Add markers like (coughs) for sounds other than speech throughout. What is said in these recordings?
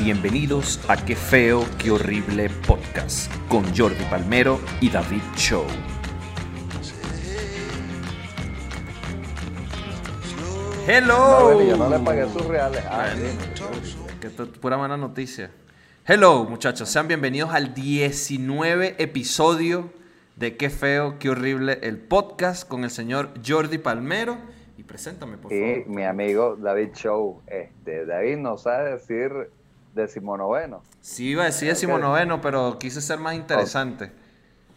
Bienvenidos a Qué Feo, Qué Horrible Podcast con Jordi Palmero y David Show. Hello. No, bueno, yo no le pagué sus reales. Ah, sí. Que esto es pura mala noticia. Hello, muchachos. Sean bienvenidos al 19 episodio de Qué Feo, Qué Horrible el podcast con el señor Jordi Palmero. Y preséntame, por Y favor. mi amigo David Show. Este, David no sabe decir decimonoveno. Sí, iba a decir decimonoveno, pero quise ser más interesante.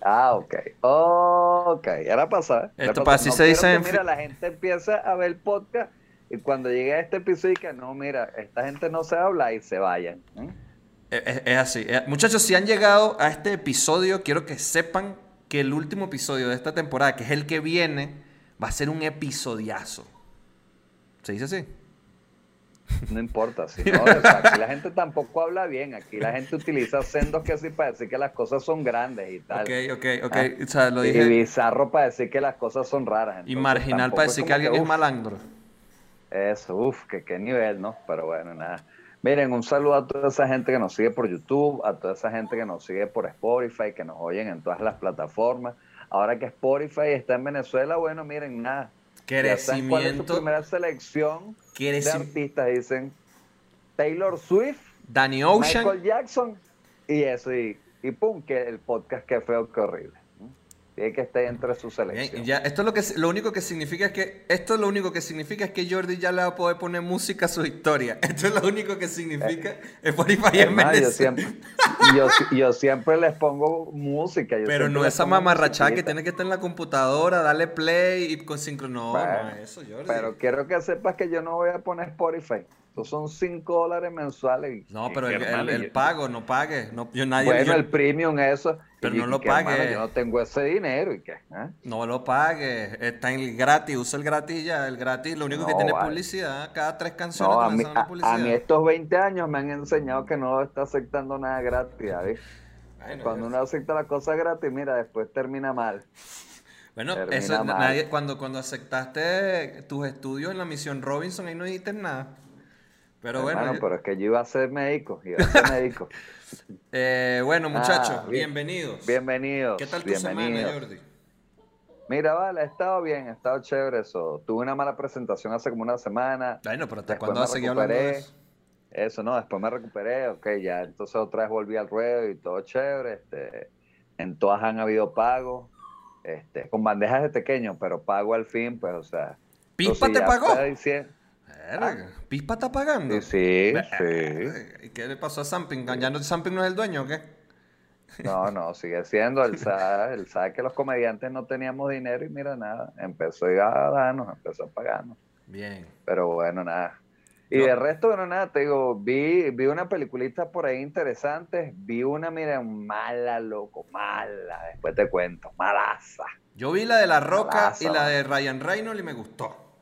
Ah, ok. Ok, era pasar. Esto para así se dice en Mira, la gente empieza a ver el podcast y cuando llegue a este episodio que no, mira, esta gente no se habla y se vayan. ¿eh? Es, es- es así. Eh, Muchachos, si han llegado a este episodio, quiero que sepan que el último episodio de esta temporada, que es el que viene, va a ser un episodiazo. ¿Se dice así? No importa, si (laughs) no, o sea, aquí la gente tampoco habla bien, aquí la gente utiliza sendos que sí para decir que las cosas son grandes y tal. Ok, ok, ok. Ah, O sea, lo Y bizarro para decir que las cosas son raras. Y marginal para decir que alguien es uf, malandro. Eso, uff, que qué nivel, ¿no? Pero bueno, nada. Miren, un saludo a toda esa gente que nos sigue por YouTube, a toda esa gente que nos sigue por Spotify, que nos oyen en todas las plataformas. Ahora que Spotify está en Venezuela, bueno, miren, nada. Saben cuál es su Crecimiento. primera selección de artistas, dicen Taylor Swift, Danny Ocean. Michael Jackson y eso, y, y pum, que el podcast que feo, que horrible. Tiene que estar entre su Bien, selección. ya, esto es lo que lo único que significa es que esto lo único que significa es que Jordi ya le va a poder poner música a su historia. (laughs) Esto es lo único que significa Spotify en Es más, yo Venezuela. siempre, yo, yo siempre les pongo música. yo Pero no esa mamarrachada que tiene que estar en la computadora, darle play y con sincro. No, Bueno, no es eso, Jordi. Pero quiero que sepas que yo no voy a poner Spotify. Esos son 5 dólares mensuales. no, pero el, pago, no pague. No, yo nadie, Bueno, yo- el premium, eso. Pero y- no lo que, hermano, pague. yo no tengo ese dinero. ¿Y qué? ¿Ah? No lo pague, está en gratis, usa el gratis ya, el gratis, lo único que tiene vale. publicidad, cada tres canciones No, a mí, a, publicidad. a mí estos 20 años me han enseñado que no está aceptando nada gratis. ¿sabes? Bueno, Cuando uno acepta las cosas gratis, mira, después termina mal. Bueno, termina eso, mal. nadie, cuando, cuando aceptaste tus estudios en la misión Robinson, ahí no dijiste nada. Pero bueno, Hermano, yo- pero es que yo iba a ser médico. Iba a ser médico. (laughs) eh, bueno muchachos, Ah, bien. bienvenidos. Bienvenidos. ¿Qué tal tu semana, Jordi? Mira, vale, ha estado bien, ha estado chévere eso. Tuve una mala presentación hace como una semana. Bueno, pero ¿hasta cuándo me vas a seguir hablando de eso? Eso, no, después me recuperé, ok, ya. Entonces otra vez volví al ruedo y todo chévere. Este, en todas han habido pagos, este, con bandejas de pequeño, pero pago al fin, pues, o sea. ¿Pispa entonces te pagó? Verga, ¿Pispa está pagando? Sí, sí, sí. ¿Y qué le pasó a Samping? ¿Ya no, Samping no es el dueño o qué? No, no, sigue siendo. Él sabe, él sabe que los comediantes no teníamos dinero y mira, nada, empezó a darnos, empezó a pagarnos. Bien. Pero bueno, nada. Y No. de resto, bueno, nada, te digo, vi, vi una peliculita por ahí interesante. Vi una, mira, mala, loco, mala. Después te cuento, malaza. Yo vi la de La Roca Malaza, y la de Ryan Reynolds y me gustó.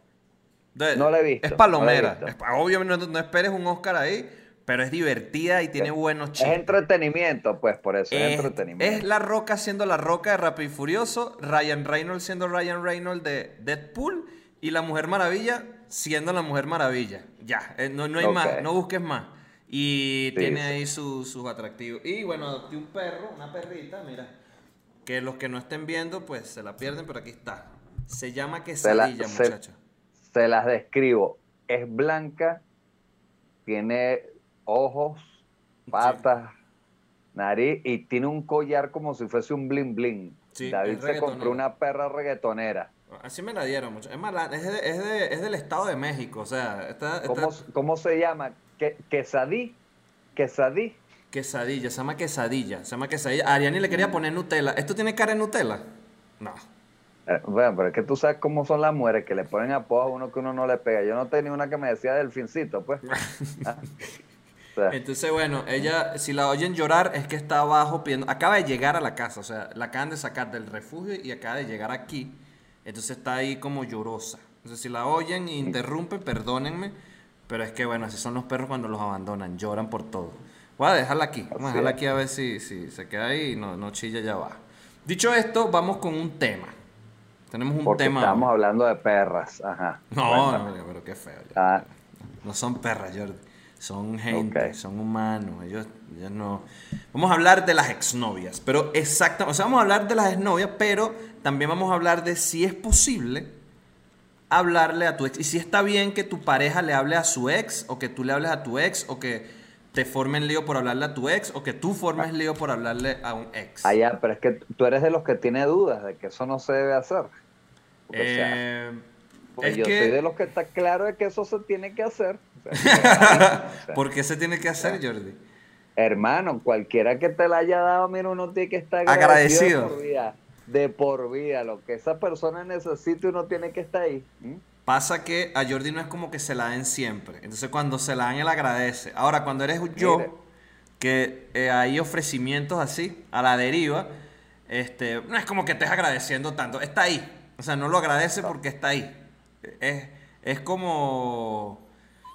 De- No la he visto, Es palomera. Es- obvio, no, no esperes un Oscar ahí, pero es divertida y tiene buenos Es chistes. entretenimiento, pues, por eso, es, Es, entretenimiento. es La Roca siendo La Roca de Rápido y Furioso, Ryan Reynolds siendo Ryan Reynolds de Deadpool y La Mujer Maravilla siendo La Mujer Maravilla. Ya, eh, no, no hay más, no busques más. Y Sí, tiene ahí su- sus atractivos. Y bueno, adopté un perro, una perrita, mira. Que los que no estén viendo, pues se la pierden, pero aquí está. Se llama quesadilla, muchachos. Se las describo. Es blanca, tiene ojos, patas, nariz y tiene un collar como si fuese un bling bling. Sí, David se compró una perra reggaetonera. Así me la dieron, muchachos. Es, mala- es, de- es de- es del Estado de México, o sea, está, está- ¿Cómo, cómo se llama? ¿Qué, quesadí? ¿Quesadí? Quesadilla, se llama quesadilla. Se llama quesadilla. A Ariani le quería poner Nutella. ¿Esto tiene cara de Nutella? No. Eh, bueno, pero es que tú sabes cómo son las mujeres que le ponen apodo a uno que uno no le pega. Yo no tenía una que me decía delfincito, pues. (laughs) Ah. O sea, Entonces, bueno, ella, si la oyen llorar, es que está abajo pidiendo. Acaba de llegar a la casa, o sea, la acaban de sacar del refugio y acaba de llegar aquí. Entonces está ahí como llorosa. Entonces, si la oyen e interrumpen, perdónenme. Pero es que, bueno, así son los perros cuando los abandonan, lloran por todo. Voy a dejarla aquí. Vamos a dejarla aquí a ver si, si se queda ahí y no, no chilla ya va. Dicho esto, vamos con un tema. Tenemos un porque tema. estamos hablando de perras. Ajá. No, no, pero qué feo. ah, No son perras, Jordi. Son gente, son humanos. Ellos, ellos no. Vamos a hablar de las exnovias. Pero exactamente. O sea, vamos a hablar de las exnovias, pero también vamos a hablar de si es posible hablarle a tu ex. Y si está bien que tu pareja le hable a su ex, o que tú le hables a tu ex, o que te formen lío por hablarle a tu ex, o que tú formes lío por hablarle a un ex. Ah, ya, pero es que tú eres de los que tiene dudas de que eso no se debe hacer. Eh, pues yo soy de los que está claro de que eso se tiene que hacer. (laughs) ¿Por qué se tiene que hacer, Jordi? Hermano, cualquiera que te la haya dado, mira, uno tiene que estar agradecido. De por vida, de por vida. Lo que esa persona necesite, uno tiene que estar ahí. Pasa que a Jordi no es como que se la den siempre. Entonces cuando se la dan, él agradece. Ahora, cuando eres yo, que eh, hay ofrecimientos así, a la deriva, este, no es como que estés agradeciendo tanto. Está ahí. O sea, no lo agradece porque está ahí. Es, es como.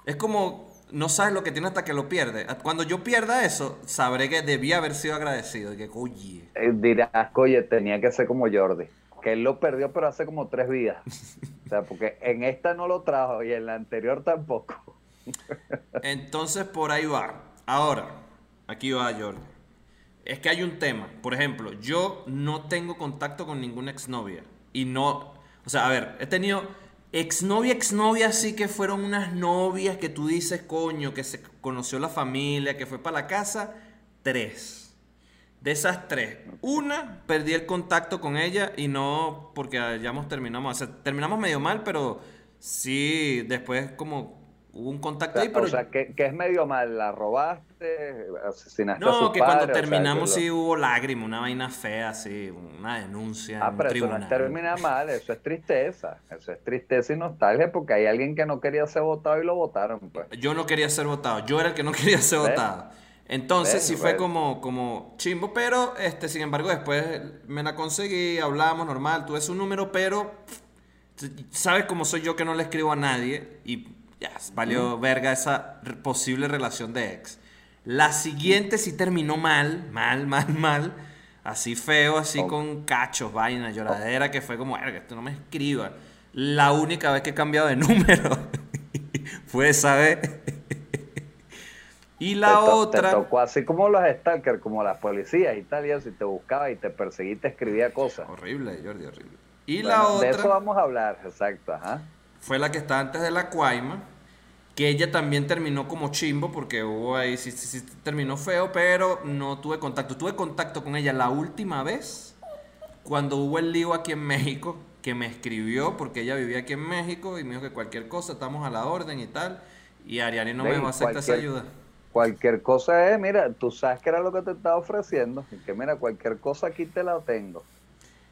Es como. No sabes lo que tiene hasta que lo pierde. Cuando yo pierda eso, sabré que debía haber sido agradecido. Y que, oye. Eh, dirás, oye, tenía que ser como Jordi. Que él lo perdió, pero hace como tres vidas. (laughs) o sea, porque en esta no lo trajo y en la anterior tampoco. (laughs) Entonces, por ahí va. Ahora, aquí va Jordi. Es que hay un tema. Por ejemplo, yo no tengo contacto con ninguna exnovia. Y no. O sea, a ver, he tenido Exnovia, exnovia, sí que fueron unas novias que tú dices, coño, que se conoció la familia, que fue para la casa. Tres. De esas tres, una, perdí el contacto con ella y no porque hayamos sea, terminamos medio mal, pero sí, después como hubo un contacto ahí. Pero... O sea, que, es medio mal, la robaste, asesinaste no, a No, que cuando terminamos sí hubo lágrimas, una vaina fea, sí, una denuncia. Ah, pero eso no termina mal, eso es tristeza, eso es tristeza y nostalgia porque hay alguien que no quería ser votado y lo votaron. Pues. Yo no quería ser votado, yo era el que no (laughs) quería ser votado. Entonces sí fue como, como chimbo, pero este, sin embargo después me la conseguí, hablamos normal, tuve su número, pero sabes cómo soy yo que no le escribo a nadie y ya, valió verga esa posible relación de ex. La siguiente sí terminó mal, mal, (laughs) mal, mal. Así feo, así oh. con cachos, vaina, lloradera, que fue como, verga, esto no me escriba. La única vez que he cambiado de (laughs) número (laughs) fue esa vez. y la otra. Te tocó así como los stalkers, como las policías y tal, y así te buscaba y te perseguía y te escribía cosas. Horrible, Jordi, horrible. Y la otra. De eso vamos a hablar, exacto, ajá fue la que está antes de la Cuaima, que ella también terminó como chimbo, porque hubo ahí, sí, sí, sí, terminó feo, pero no tuve contacto. Tuve contacto con ella la última vez, cuando hubo el lío aquí en México, que me escribió, porque ella vivía aquí en México, y me dijo que cualquier cosa, estamos a la orden y tal, y Ariane no me va a aceptar esa ayuda. Cualquier cosa es, mira, tú sabes que era lo que te estaba ofreciendo, y que mira, cualquier cosa aquí te la tengo.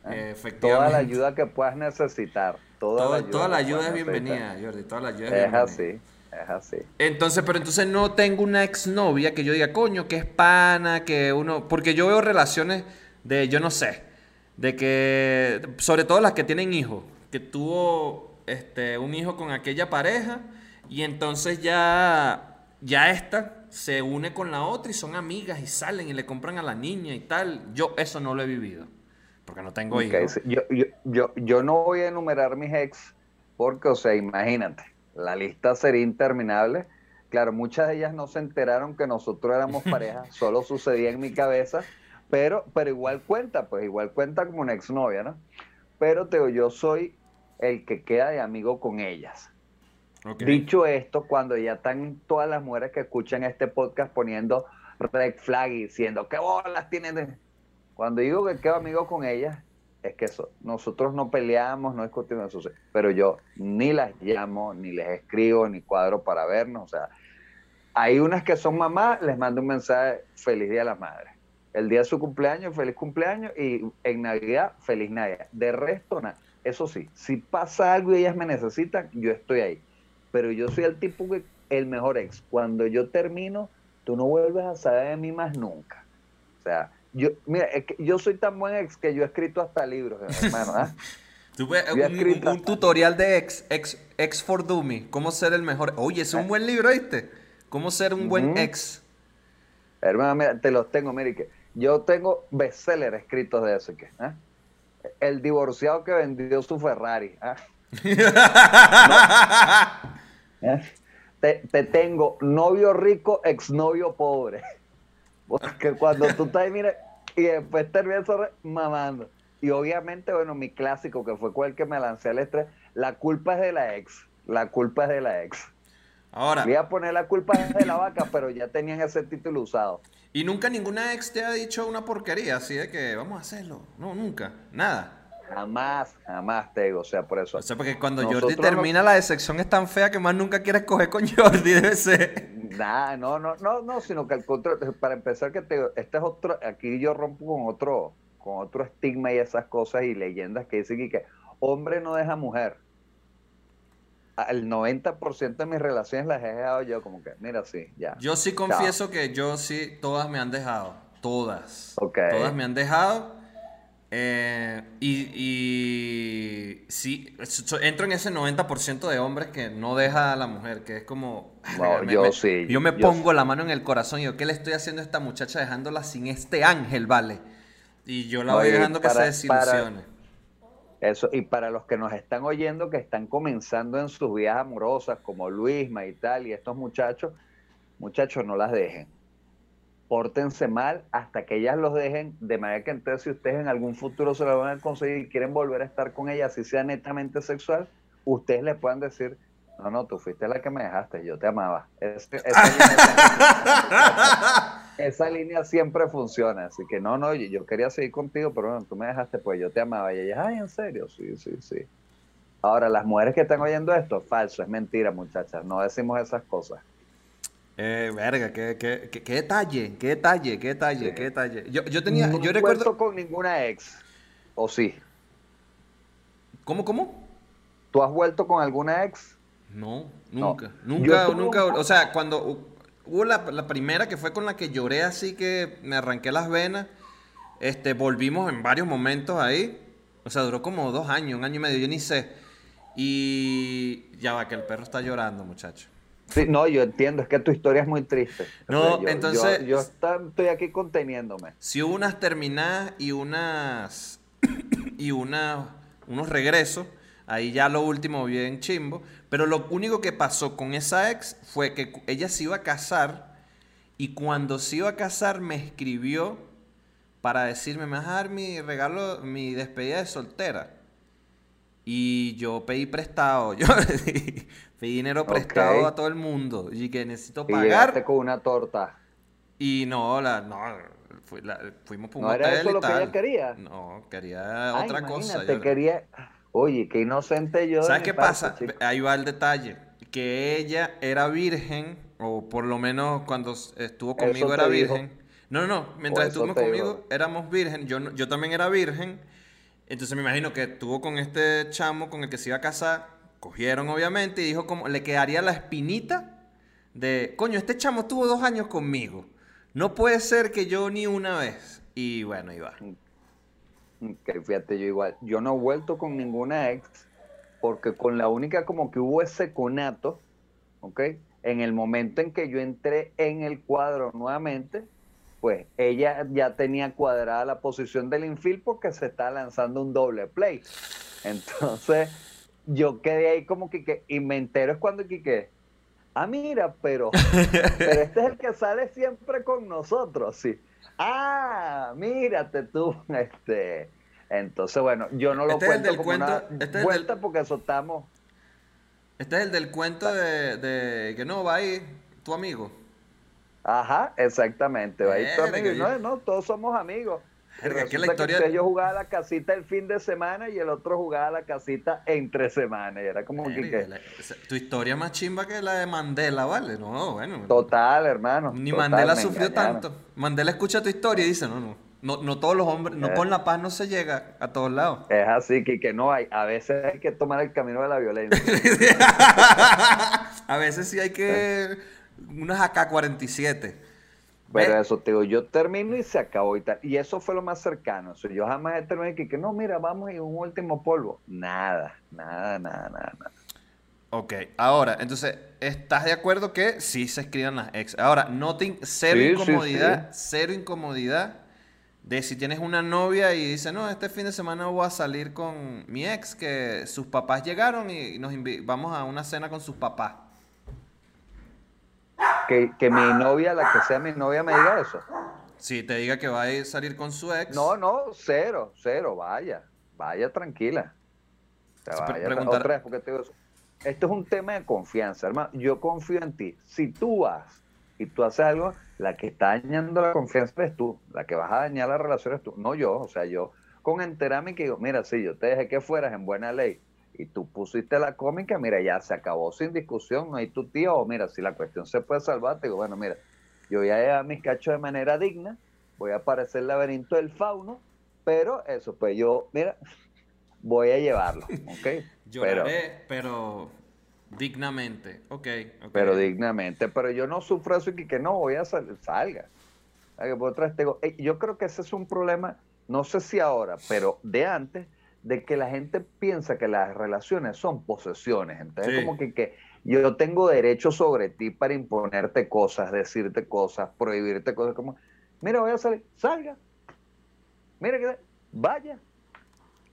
¿eh? Toda la ayuda que puedas necesitar. Toda, la ayuda, es bienvenida, Jordi. Toda la ayuda es, es así. Es así. Entonces, pero entonces no tengo una exnovia que yo diga, coño, que es pana, que uno. Porque yo veo relaciones de, yo no sé, de que. Sobre todo las que tienen hijos, que tuvo este, un hijo con aquella pareja y entonces ya. Ya esta se une con la otra y son amigas y salen y le compran a la niña y tal. Yo eso no lo he vivido porque no tengo hijos. Yo, yo, yo, no voy a enumerar mis ex porque, o sea, imagínate, la lista sería interminable. Claro, muchas de ellas no se enteraron que nosotros éramos (laughs) pareja, solo sucedía en mi cabeza, pero, pero igual cuenta, pues igual cuenta como una exnovia, ¿no? Pero te yo soy el que queda de amigo con ellas. Dicho esto, cuando ya están todas las mujeres que escuchan este podcast poniendo red flag y diciendo, ¿qué bolas tienen? Cuando digo que quedo amigo con ellas, es que nosotros no peleamos, no discutimos eso, pero yo ni las llamo, ni les escribo, ni cuadro para vernos. O sea, hay unas que son mamás, les mando un mensaje, feliz día a las madres. El día de su cumpleaños, feliz cumpleaños, y en Navidad, feliz Navidad. De resto, nada. Eso sí, si pasa algo y ellas me necesitan, yo estoy ahí. Pero yo soy el tipo que, el mejor ex. Cuando yo termino, tú no vuelves a saber de mí más nunca. O sea, yo, mira, yo soy tan buen ex que yo he escrito hasta libros, hermano. ¿ah? (laughs) un, tutorial de ex, ex, ex for Dummy. ¿Cómo ser el mejor? Oye, es un eh. buen libro, ¿viste? ¿Cómo ser un buen ex? Hermano, mira, te los tengo, mire, que yo tengo bestsellers escritos de eso. Que, ¿ah? El divorciado que vendió su Ferrari. ¿ah? (laughs) te, te tengo novio rico, exnovio pobre. (laughs) Porque cuando tú estás mira, y después terminas mamando. Y obviamente, bueno, mi clásico, que fue el que me lancé al estrés, la culpa es de la ex. La culpa es de la ex. Ahora. Voy a poner la culpa de la vaca, (coughs) pero ya tenían ese título usado. Y nunca ninguna ex te ha dicho una porquería así de que vamos a hacerlo. No, nunca. Nada. Jamás, jamás te digo, o sea, por eso. O sea, porque cuando Jordi termina la decepción es tan fea que más nunca quieres coger con Jordi, debe ser. Nah, no, no, no, no, sino que al contrario, para empezar que te este es otro, aquí yo rompo con otro, con otro estigma y esas cosas y leyendas que dicen que hombre no deja mujer el 90% de mis relaciones las he dejado yo, como que, mira, sí, ya. Yo sí confieso que yo sí, todas me han dejado. Todas. Todas me han dejado. Eh, y, y, sí, entro en ese 90% de hombres que no deja a la mujer, que es como... yo sí. Yo me pongo la mano en el corazón y yo, ¿qué le estoy haciendo a esta muchacha dejándola sin este ángel, vale? Y yo la voy dejando que se desilusione. Eso, y para los que nos están oyendo, que están comenzando en sus vidas amorosas, como Luisma y tal, y estos muchachos, muchachos, no las dejen. Pórtense mal hasta que ellas los dejen, de manera que entonces si ustedes en algún futuro se lo van a conseguir y quieren volver a estar con ellas, si sea netamente sexual, ustedes les puedan decir, no, no, tú fuiste la que me dejaste, yo te amaba. (laughs) esa, línea, siempre funciona, así que no, no, yo, quería seguir contigo, pero bueno, tú me dejaste, pues yo te amaba. Y ella, ay, ¿en serio? Sí, sí, sí. Ahora, las mujeres que están oyendo esto, falso, es mentira, muchachas, no decimos esas cosas. Eh, verga, qué, qué, qué, detalle, qué detalle, qué detalle, qué detalle. Yo, yo tenía, no yo recuerdo... con ninguna ex, ¿o sí? ¿Cómo, cómo? ¿Tú has vuelto con alguna ex? No, nunca, nunca, nunca, o sea, cuando hubo la, primera que fue con la que lloré así que me arranqué las venas, este, volvimos en varios momentos ahí, o sea, duró como dos años, un año y medio, yo ni sé, y ya va, que el perro está llorando, muchacho. Sí, no, yo entiendo, es que tu historia es muy triste. No, entonces... Yo, estoy aquí conteniéndome. Si hubo unas terminadas y unas... y unas, unos regresos, ahí ya lo último bien chimbo, pero lo único que pasó con esa ex fue que ella se iba a casar y cuando se iba a casar me escribió para decirme, me vas a dar mi regalo, mi despedida de soltera. Y yo pedí prestado, (laughs) yo pedí dinero prestado a todo el mundo y que necesito pagar. Y con una torta. Y no, la, no, fuimos por un ¿No era eso lo que ella quería? No, quería otra cosa. Te quería... Oye, qué inocente yo. ¿Sabes qué pasa? Ahí va el detalle. Que ella era virgen, o por lo menos cuando estuvo conmigo era virgen. No, no, no. Mientras estuvo conmigo éramos virgen. Yo, yo también era virgen. Entonces me imagino que estuvo con este chamo con el que se iba a casar. Cogieron, obviamente, y dijo como le quedaría la espinita de, coño, este chamo estuvo dos años conmigo. No puede ser que yo ni una vez. Y bueno, iba. Que fíjate, yo igual, yo no he vuelto con ninguna ex, porque con la única como que hubo ese conato, ¿ok? En el momento en que yo entré en el cuadro nuevamente, pues ella ya tenía cuadrada la posición del infield porque se está lanzando un doble play. (laughs) Entonces, yo quedé ahí como que, y me entero es cuando que, ah, mira, pero, (laughs) pero este es el que sale siempre con nosotros, sí ah, mírate tú, (laughs) este. Entonces, bueno, yo no lo este cuento como cuento, una este vuelta porque eso estamos. Este es el del cuento de, de que no va ahí tu amigo. Ajá, exactamente, va ahí tu amigo. No, no, todos somos amigos. Que la historia... que yo jugaba la casita el fin de semana y el otro jugaba la casita entre semana. Y era como que, Tu historia más chimba que la de Mandela, ¿vale? No, bueno. Total, hermano. Ni Mandela sufrió tanto. Mandela escucha tu historia y dice, no, no. No, no todos los hombres, no eh. con la paz no se llega a todos lados. Es así, que, que no hay. A veces hay que tomar el camino de la violencia. (laughs) a veces sí hay que. Unas AK-47. Pero eso te digo, yo termino y se acabó y tal. Y eso fue lo más cercano. yo jamás he terminado que, que no, mira, vamos y un último polvo. Nada, nada, nada, nada, nada. Ok, ahora, entonces, ¿estás de acuerdo que sí se escriban las ex? Ahora, noting cero incomodidad, cero incomodidad de si tienes una novia y dice, no, este fin de semana voy a salir con mi ex, que sus papás llegaron y nos vamos a una cena con sus papás. Que, que mi novia, la que sea mi novia, me diga eso. Si te diga que va a salir con su ex. No, no, cero, cero, vaya, vaya tranquila. O sea, vaya, preguntar- otra vez, porque te digo eso. Esto es un tema de confianza, hermano. Yo confío en ti. Si tú vas y tú haces algo, la que está dañando la confianza eres tú. La que vas a dañar la relación eres tú. No yo. O sea, yo con enterarme que digo, mira, si yo te dejé que fueras en buena ley y tú pusiste la cómica, mira, ya se acabó sin discusión, no hay tu tío, o mira, si la cuestión se puede salvar, te digo, bueno, mira, yo voy a llevar mis cachos de manera digna, voy a aparecer el laberinto del fauno, pero eso, pues yo, mira, (laughs) voy a llevarlo, (laughs) ¿ok? Lloraré, pero, dignamente. Ok, ok. pero dignamente. Pero yo no sufro eso y que no voy a salir, salga. Por otra vez te digo, eh, Yo creo que ese es un problema, no sé si ahora, pero de antes, de que la gente piensa que las relaciones son posesiones. Entonces, Sí. como que, que yo tengo derecho sobre ti para imponerte cosas, decirte cosas, prohibirte cosas, como, mira, voy a salir, salga. Mira que vaya.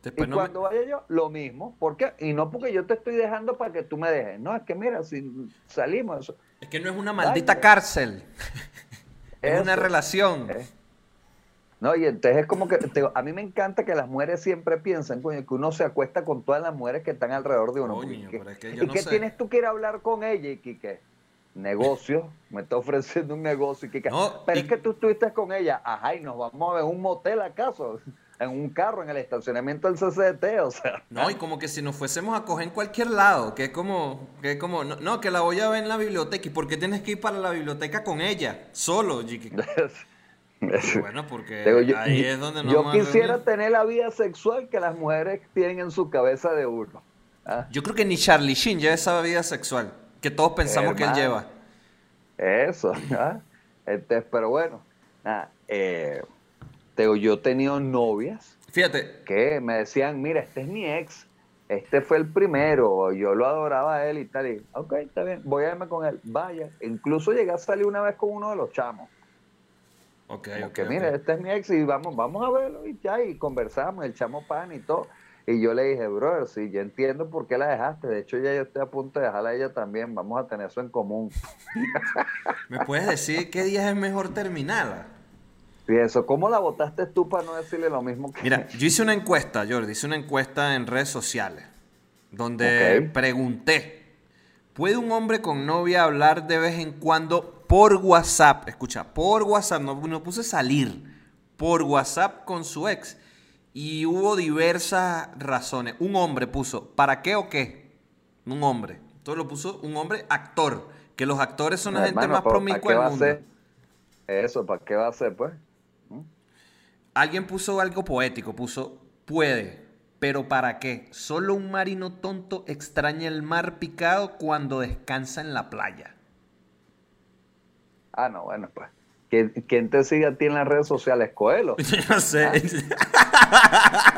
Después y no me- cuando vaya yo, lo mismo. ¿Por qué? Y no porque yo te estoy dejando para que tú me dejes. No, es que mira, si salimos, eso, Es que no es una maldita Vaya. cárcel. (laughs) es una relación. No, y entonces es como que, te digo, a mí me encanta que las mujeres siempre piensan, coño, que uno se acuesta con todas las mujeres que están alrededor de uno. Coño, porque ¿qué- pero es que yo ¿Y no qué sé. tienes tú que ir a hablar con ella? Y que, ¿qué? Negocio, me está ofreciendo un negocio. Y que, No, pero y- es que tú estuviste con ella, ajá, y nos vamos a ver un motel acaso, en un carro, en el estacionamiento del CCT, o sea. No, y como que si nos fuésemos a coger en cualquier lado, que es como, que es como, no, no, que la voy a ver en la biblioteca. ¿Y por qué tienes que ir para la biblioteca con ella? Solo, (laughs) (laughs) Bueno, porque Digo, yo, ahí es donde nos yo quisiera tener la vida sexual que las mujeres tienen en su cabeza de uno. ¿ah? Yo creo que ni Charlie Sheen lleva esa vida sexual, que todos pensamos que él lleva. Eso, ¿ah? Este, pero bueno, nada, eh, digo, yo he tenido novias Fíjate, que me decían, mira, este es mi ex, este fue el primero, yo lo adoraba a él y tal, y ok, está bien, voy a irme con él, vaya. Incluso llegué a salir una vez con uno de los chamos, ok, como ok, que ok. mira, este es mi ex y vamos, vamos a verlo y ya, y conversamos, el chamo pan y todo. Y yo le dije, brother, sí, yo entiendo por qué la dejaste. De hecho, ya yo estoy a punto de dejarla a ella también. Vamos a tener eso en común. (laughs) ¿Me puedes decir qué días es mejor terminarla? Eso, ¿cómo la votaste tú para no decirle lo mismo que Mira, yo hice una encuesta, Jordi, hice una encuesta en redes sociales, donde pregunté, ¿puede un hombre con novia hablar de vez en cuando por WhatsApp? Escucha, por WhatsApp, no, no puse salir, por WhatsApp con su ex. Y hubo diversas razones. Un hombre puso, ¿para qué o qué? Un hombre. Entonces lo puso un hombre actor, que los actores son la gente más ¿para- para promiscua qué del va a mundo. ser? Eso, ¿para qué va a ser, pues? Alguien puso algo poético, puso puede, pero ¿para qué? Solo un marino tonto extraña el mar picado cuando descansa en la playa. Ah, no, bueno, pues. ¿Quién, te sigue a ti en las redes sociales? Coelho. (laughs) no sé.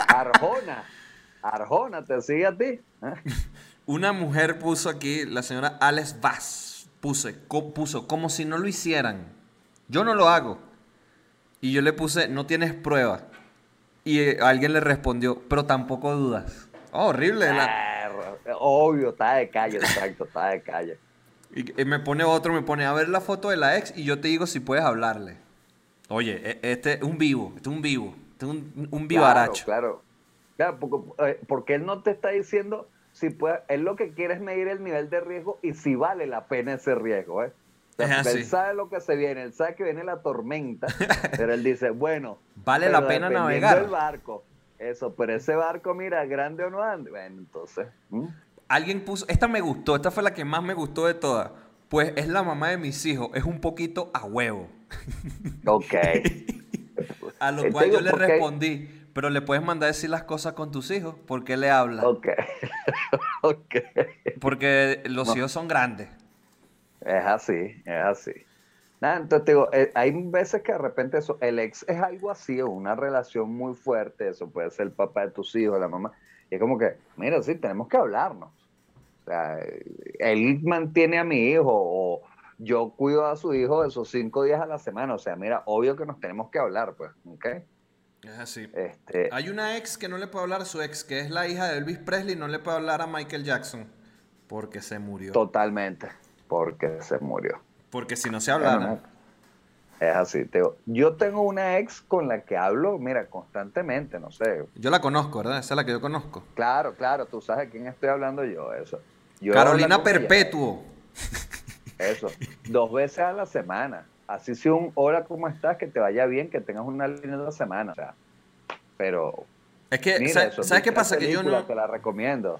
Arjona. Arjona te sigue a ti. ¿eh? Una mujer puso aquí, la señora Alex Vaz, puse, co- puso como si no lo hicieran. Yo no lo hago. Y yo le puse, no tienes prueba. Y eh, alguien le respondió, pero tampoco dudas. Oh, horrible. la- Ah, obvio, está de calle, exacto, está de calle. Y y me pone otro, me pone a ver la foto de la ex y yo te digo si puedes hablarle. Oye, e- este es un vivo, este es un vivo, este es un, un vivaracho. Claro, claro. Claro, porque, eh, porque él no te está diciendo si puede, él lo que quiere es medir el nivel de riesgo y si vale la pena ese riesgo, ¿eh? Es así. Él sabe lo que se viene, él sabe que viene la tormenta, (laughs) pero él dice, bueno, Vale la pena navegar. del barco, eso, pero ese barco, mira, grande o no ande, bueno, entonces. Alguien puso, esta me gustó, esta fue la que más me gustó de todas. Pues es la mamá de mis hijos, es un poquito a huevo. (laughs) ok. A lo cual yo le respondí, pero le puedes mandar a decir las cosas con tus hijos, ¿por qué le hablas? Ok, (laughs) ok. Porque los No. hijos son grandes. Es así, es así. Nada, entonces te digo, eh, hay veces que de repente eso, el ex es algo así, o una relación muy fuerte, eso puede ser el papá de tus hijos, la mamá, y es como que, mira, sí, tenemos que hablarnos. O sea, él mantiene a mi hijo, o yo cuido a su hijo esos cinco días a la semana, o sea, mira, obvio que nos tenemos que hablar, pues, ¿ok? Es así. Este, Hay una ex que no le puede hablar a su ex, que es la hija de Elvis Presley, no le puede hablar a Michael Jackson, porque se murió. totalmente, porque se murió. Porque si no se hablara. Es así. Yo tengo una ex con la que hablo, mira, constantemente, no sé. Yo la conozco, ¿verdad? Esa es la que yo conozco. Claro, claro, tú sabes de quién estoy hablando yo, eso. Carolina Perpetuo. Eso, dos veces a la semana. Así si un hola, ¿cómo estás? Que te vaya bien, que tengas una linda semana. O sea, pero... Es que, ¿sabes, qué pasa? Que yo no... Te la recomiendo.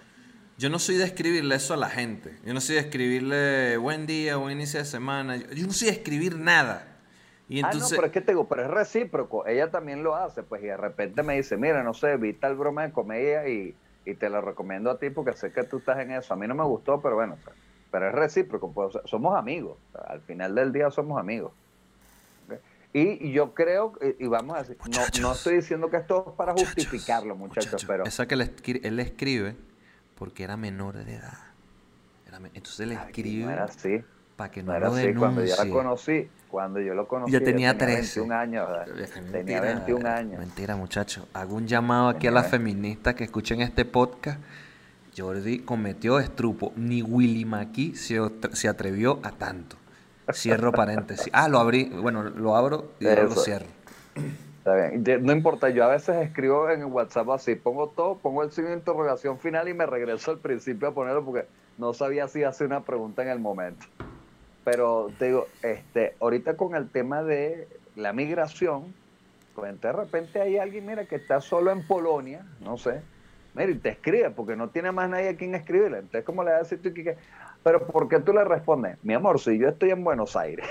Yo no soy de escribirle eso a la gente. Yo no soy de escribirle buen día, buen inicio de semana. Yo no soy de escribir nada. Y entonces... Ah, no, pero es que te digo, pero es recíproco. Ella también lo hace, pues, y de repente me dice, mira, no sé, vi tal broma de comedia y, te lo recomiendo a ti porque sé que tú estás en eso. A mí no me gustó, pero bueno, pero es recíproco, pues, somos amigos. al final del día somos amigos. Y, yo creo, y, vamos a decir, no, no, estoy diciendo que esto es para justificarlo, muchachos, pero... Esa que él, escribe porque era menor de edad. entonces él escribe era así. Para que no, lo denuncie. Cuando yo la conocí, cuando yo lo conocí, yo tenía, 13. 21 años, tenía 21 años. Mentira, muchachos. Hago un llamado aquí a las feministas que escuchen este podcast. Jordi cometió estrupo. Ni Willy McKee se, se atrevió a tanto. Cierro paréntesis. Ah, lo abrí. Bueno, lo abro y luego lo cierro. Está bien. No importa, yo a veces escribo en el WhatsApp así, pongo todo, pongo el signo de interrogación final y me regreso al principio a ponerlo porque no sabía si hacer una pregunta en el momento. Pero te digo, este, ahorita con el tema de la migración, pues de repente hay alguien, mira, que está solo en Polonia, no sé, mira, y te escribe, porque no tiene más nadie a quien escribirle. Entonces, ¿cómo le vas a decir tú que, pero ¿por qué tú le respondes? Mi amor, si yo estoy en Buenos Aires,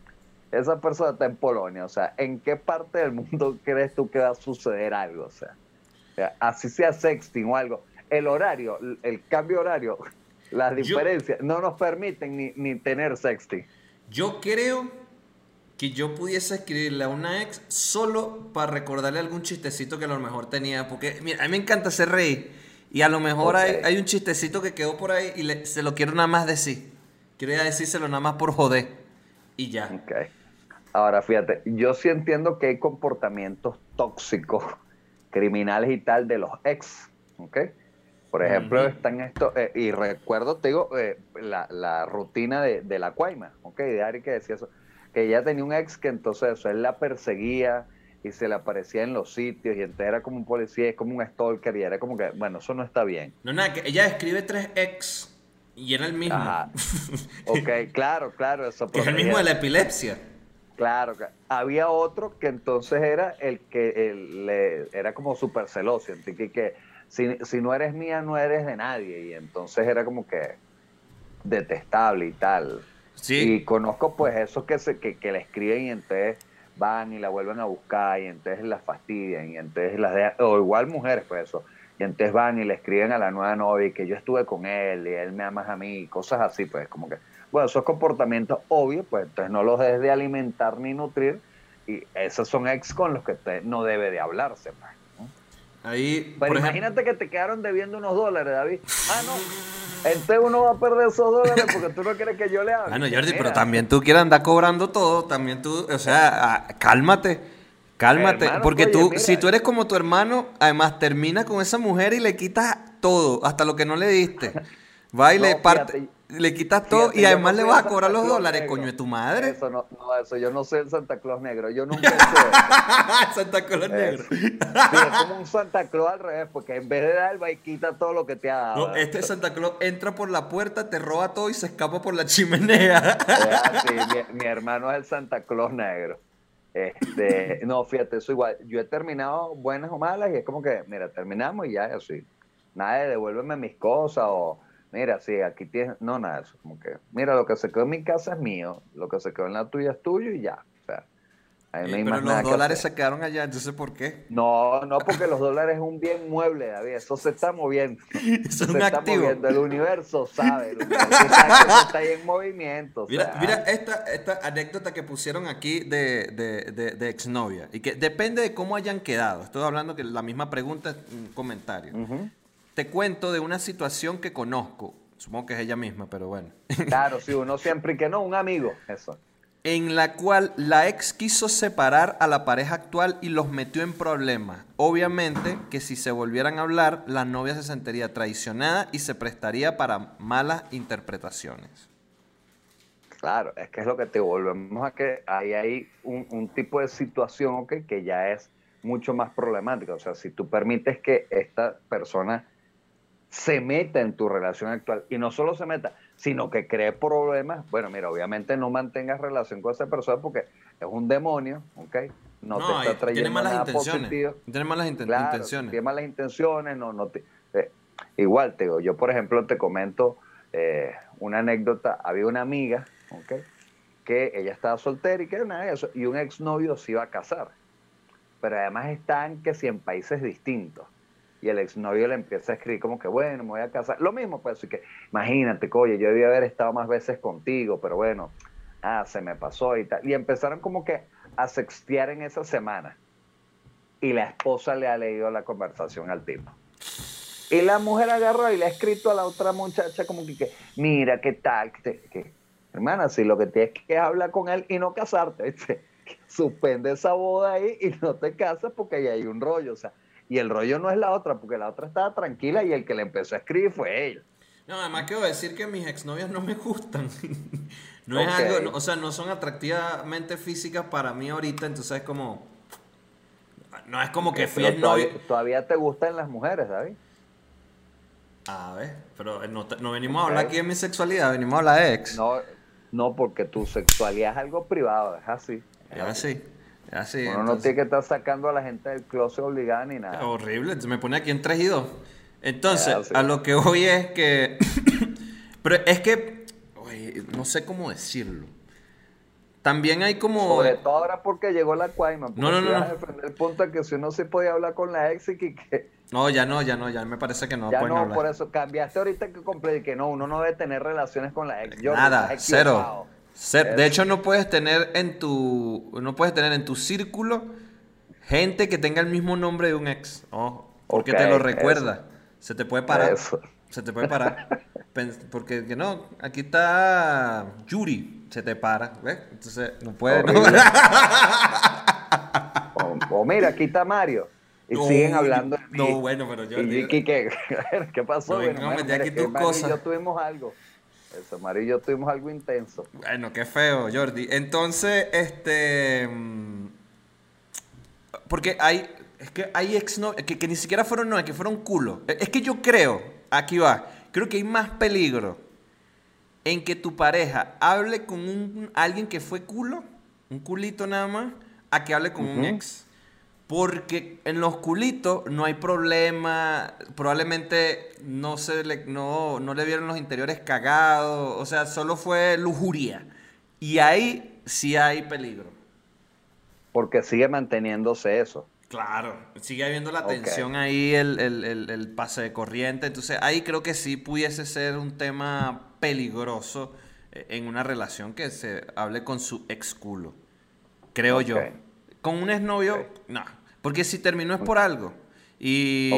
(laughs) esa persona está en Polonia, o sea, ¿en qué parte del mundo (laughs) crees tú que va a suceder algo? O sea, así sea sexting o algo. El horario, el cambio horario, las diferencias no nos permiten ni, ni tener sexting. Yo creo que yo pudiese escribirle a una ex solo para recordarle algún chistecito que a lo mejor tenía, porque mira, a mí me encanta hacer reír. Y a lo mejor hay, un chistecito que quedó por ahí y se lo quiero nada más decir. Quiero ya decírselo nada más por joder. Y ya. Okay. Ahora, fíjate, yo sí entiendo que hay comportamientos tóxicos, (laughs) criminales y tal de los ex. ¿Ok? Por ejemplo, están estos, eh, y recuerdo, te digo, eh, la, rutina de, la Cuaima, ¿ok? De Ari que decía eso, que ella tenía un ex que entonces eso, él la perseguía, y se le aparecía en los sitios y entonces era como un policía, es como un stalker y era como que, bueno, eso no está bien. No, nada, que ella escribe tres ex y era el mismo. Ajá. (laughs) Ok, claro, claro, eso. es el mismo de la epilepsia. Claro, había otro que entonces era el que le, era como súper celoso, que, que si, si no eres mía no eres de nadie y entonces era como que detestable y tal. Sí. Y conozco pues esos que, se, que, que le escriben y entonces van y la vuelven a buscar y entonces la fastidian y entonces las dejan, o igual mujeres pues eso, y entonces van y le escriben a la nueva novia que yo estuve con él y él me ama a mí, cosas así pues como que, bueno, esos comportamientos obvios pues entonces no los debes de alimentar ni nutrir y esos son ex con los que usted no debe de hablarse pues. Ahí, Pero imagínate que te quedaron debiendo unos dólares, David. Ah, no. Entonces uno va a perder esos dólares porque tú no quieres que yo le hable. Bueno, Jordi, pero también tú quieres andar cobrando todo. También tú, o sea, ah, cálmate. Cálmate. porque tú, si tú eres como tu hermano, además terminas con esa mujer y le quitas todo, hasta lo que no le diste. Va y le parte le quitas todo y además le vas a cobrar los dólares, coño, de tu madre. Eso no, no, eso yo no sé el Santa Claus negro, yo nunca (laughs) sé. Santa Claus negro. Sí, es como un Santa Claus al revés, porque en vez de dar, va y quita todo lo que te ha dado. No, este Santa Claus entra por la puerta, te roba todo y se escapa por la chimenea. (laughs) Sí, mi, mi hermano es el Santa Claus negro. Este, no, fíjate, eso igual. Yo he terminado buenas o malas y es como que, mira, terminamos y ya, así. Nada de devuélveme mis cosas o mira, sí, aquí tienes, no, nada, eso como que, mira, lo que se quedó en mi casa es mío, lo que se quedó en la tuya es tuyo y ya. O sea, ahí no hay pero los dólares se quedaron allá, entonces ¿por qué? No, no, porque los dólares es un bien mueble, David, eso se está moviendo. (laughs) Eso es un está activo. Moviendo. El universo sabe, el universo sabe que (laughs) está ahí en movimiento. Mira, mira esta, esta anécdota que pusieron aquí de, de, de, de, exnovia, y que depende de cómo hayan quedado. Estoy hablando que la misma pregunta es un comentario te cuento de una situación que conozco. Supongo que es ella misma, pero bueno. (laughs) Claro, sí, uno siempre que no, un amigo, eso. En la cual la ex quiso separar a la pareja actual y los metió en problemas. Obviamente que si se volvieran a hablar, la novia se sentiría traicionada y se prestaría para malas interpretaciones. Claro, es que es lo que te volvemos a que ahí hay un, un tipo de situación okay, que ya es mucho más problemática. O sea, si tú permites que esta persona se meta en tu relación actual y no solo se meta, sino que cree problemas, bueno, mira, obviamente no mantengas relación con esa persona porque es un demonio, ¿ok? No, te está trayendo tiene malas nada intenciones. positivo. Tiene malas intenciones. Tiene malas intenciones, no, no te, eh, igual te digo, yo por ejemplo te comento eh, una anécdota, había una amiga, ¿ok? Que ella estaba soltera y que era nada de eso, y un exnovio se iba a casar. Pero además están que si en países distintos y el exnovio le empieza a escribir como que, bueno, me voy a casar. Lo mismo, pues, así que imagínate, oye, yo debía haber estado más veces contigo, pero bueno, ah, se me pasó y tal. Y empezaron como que a sextear en esa semana. Y la esposa le ha leído la conversación al tipo. Y la mujer agarró y le ha escrito a la otra muchacha como que, mira, ¿qué tal? Que, hermana, si lo que tienes que hablar con él y no casarte, (laughs) suspende esa boda ahí y no te casas porque ahí hay un rollo. O sea, y el rollo no es la otra, porque la otra estaba tranquila y el que le empezó a escribir fue ella. No, además quiero decir que mis exnovias no me gustan. (laughs) no es algo, o sea, no son atractivamente físicas para mí ahorita, entonces es como... No es como que fui el novio... Todavía te gustan las mujeres, David. A ver, pero no, no venimos a hablar aquí de mi sexualidad, venimos a hablar de ex. No, no, porque tu sexualidad es algo privado, es así. Es así. Así, Uno no tiene que estar sacando a la gente del closet obligada ni nada. Horrible, entonces me pone aquí en 3 y 2. Entonces, a lo que voy es que. (coughs) Pero es que. no sé cómo decirlo. También hay como. Sobre todo ahora porque llegó la Cuaima. No, no, no. El punto es que si uno se podía hablar con la ex y que. No, ya no, ya no, ya me parece que no. Ya no, por eso cambiaste ahorita que que no, uno no debe tener relaciones con la ex. Nada, cero de hecho, no puedes tener en tu. No puedes tener en tu círculo gente que tenga el mismo nombre de un ex. Oh, porque te lo recuerda. Se te puede parar. Se te puede parar. (laughs) porque que no, aquí está Yuri. Se te para. ¿Ves? Entonces no puede. (laughs) o, mira, aquí está Mario. Y siguen hablando. No, bueno, pero yo. ¿qué, (laughs) ¿qué pasó? No, aquí tus cosas. yo tuvimos algo. Eso, amarillo tuvimos algo intenso. Bueno, qué feo, Jordi. Entonces, este. Mm, porque hay. Es que hay ex no, que, que ni siquiera fueron no, que fueron culo. Es que yo creo, aquí va, creo que hay más peligro en que tu pareja hable con un, alguien que fue culo, un culito nada más, a que hable con un ex. Porque en los culitos no hay problema, probablemente no, se le, no, no le vieron los interiores cagados, o sea, solo fue lujuria. Y ahí sí hay peligro. Porque sigue manteniéndose eso. Claro, sigue habiendo la tensión ahí, el, el, pase de corriente. Entonces ahí creo que sí pudiese ser un tema peligroso eh, en una relación que se hable con su ex culo. Creo yo. Con un exnovio, no. Porque si terminó es por algo. Y.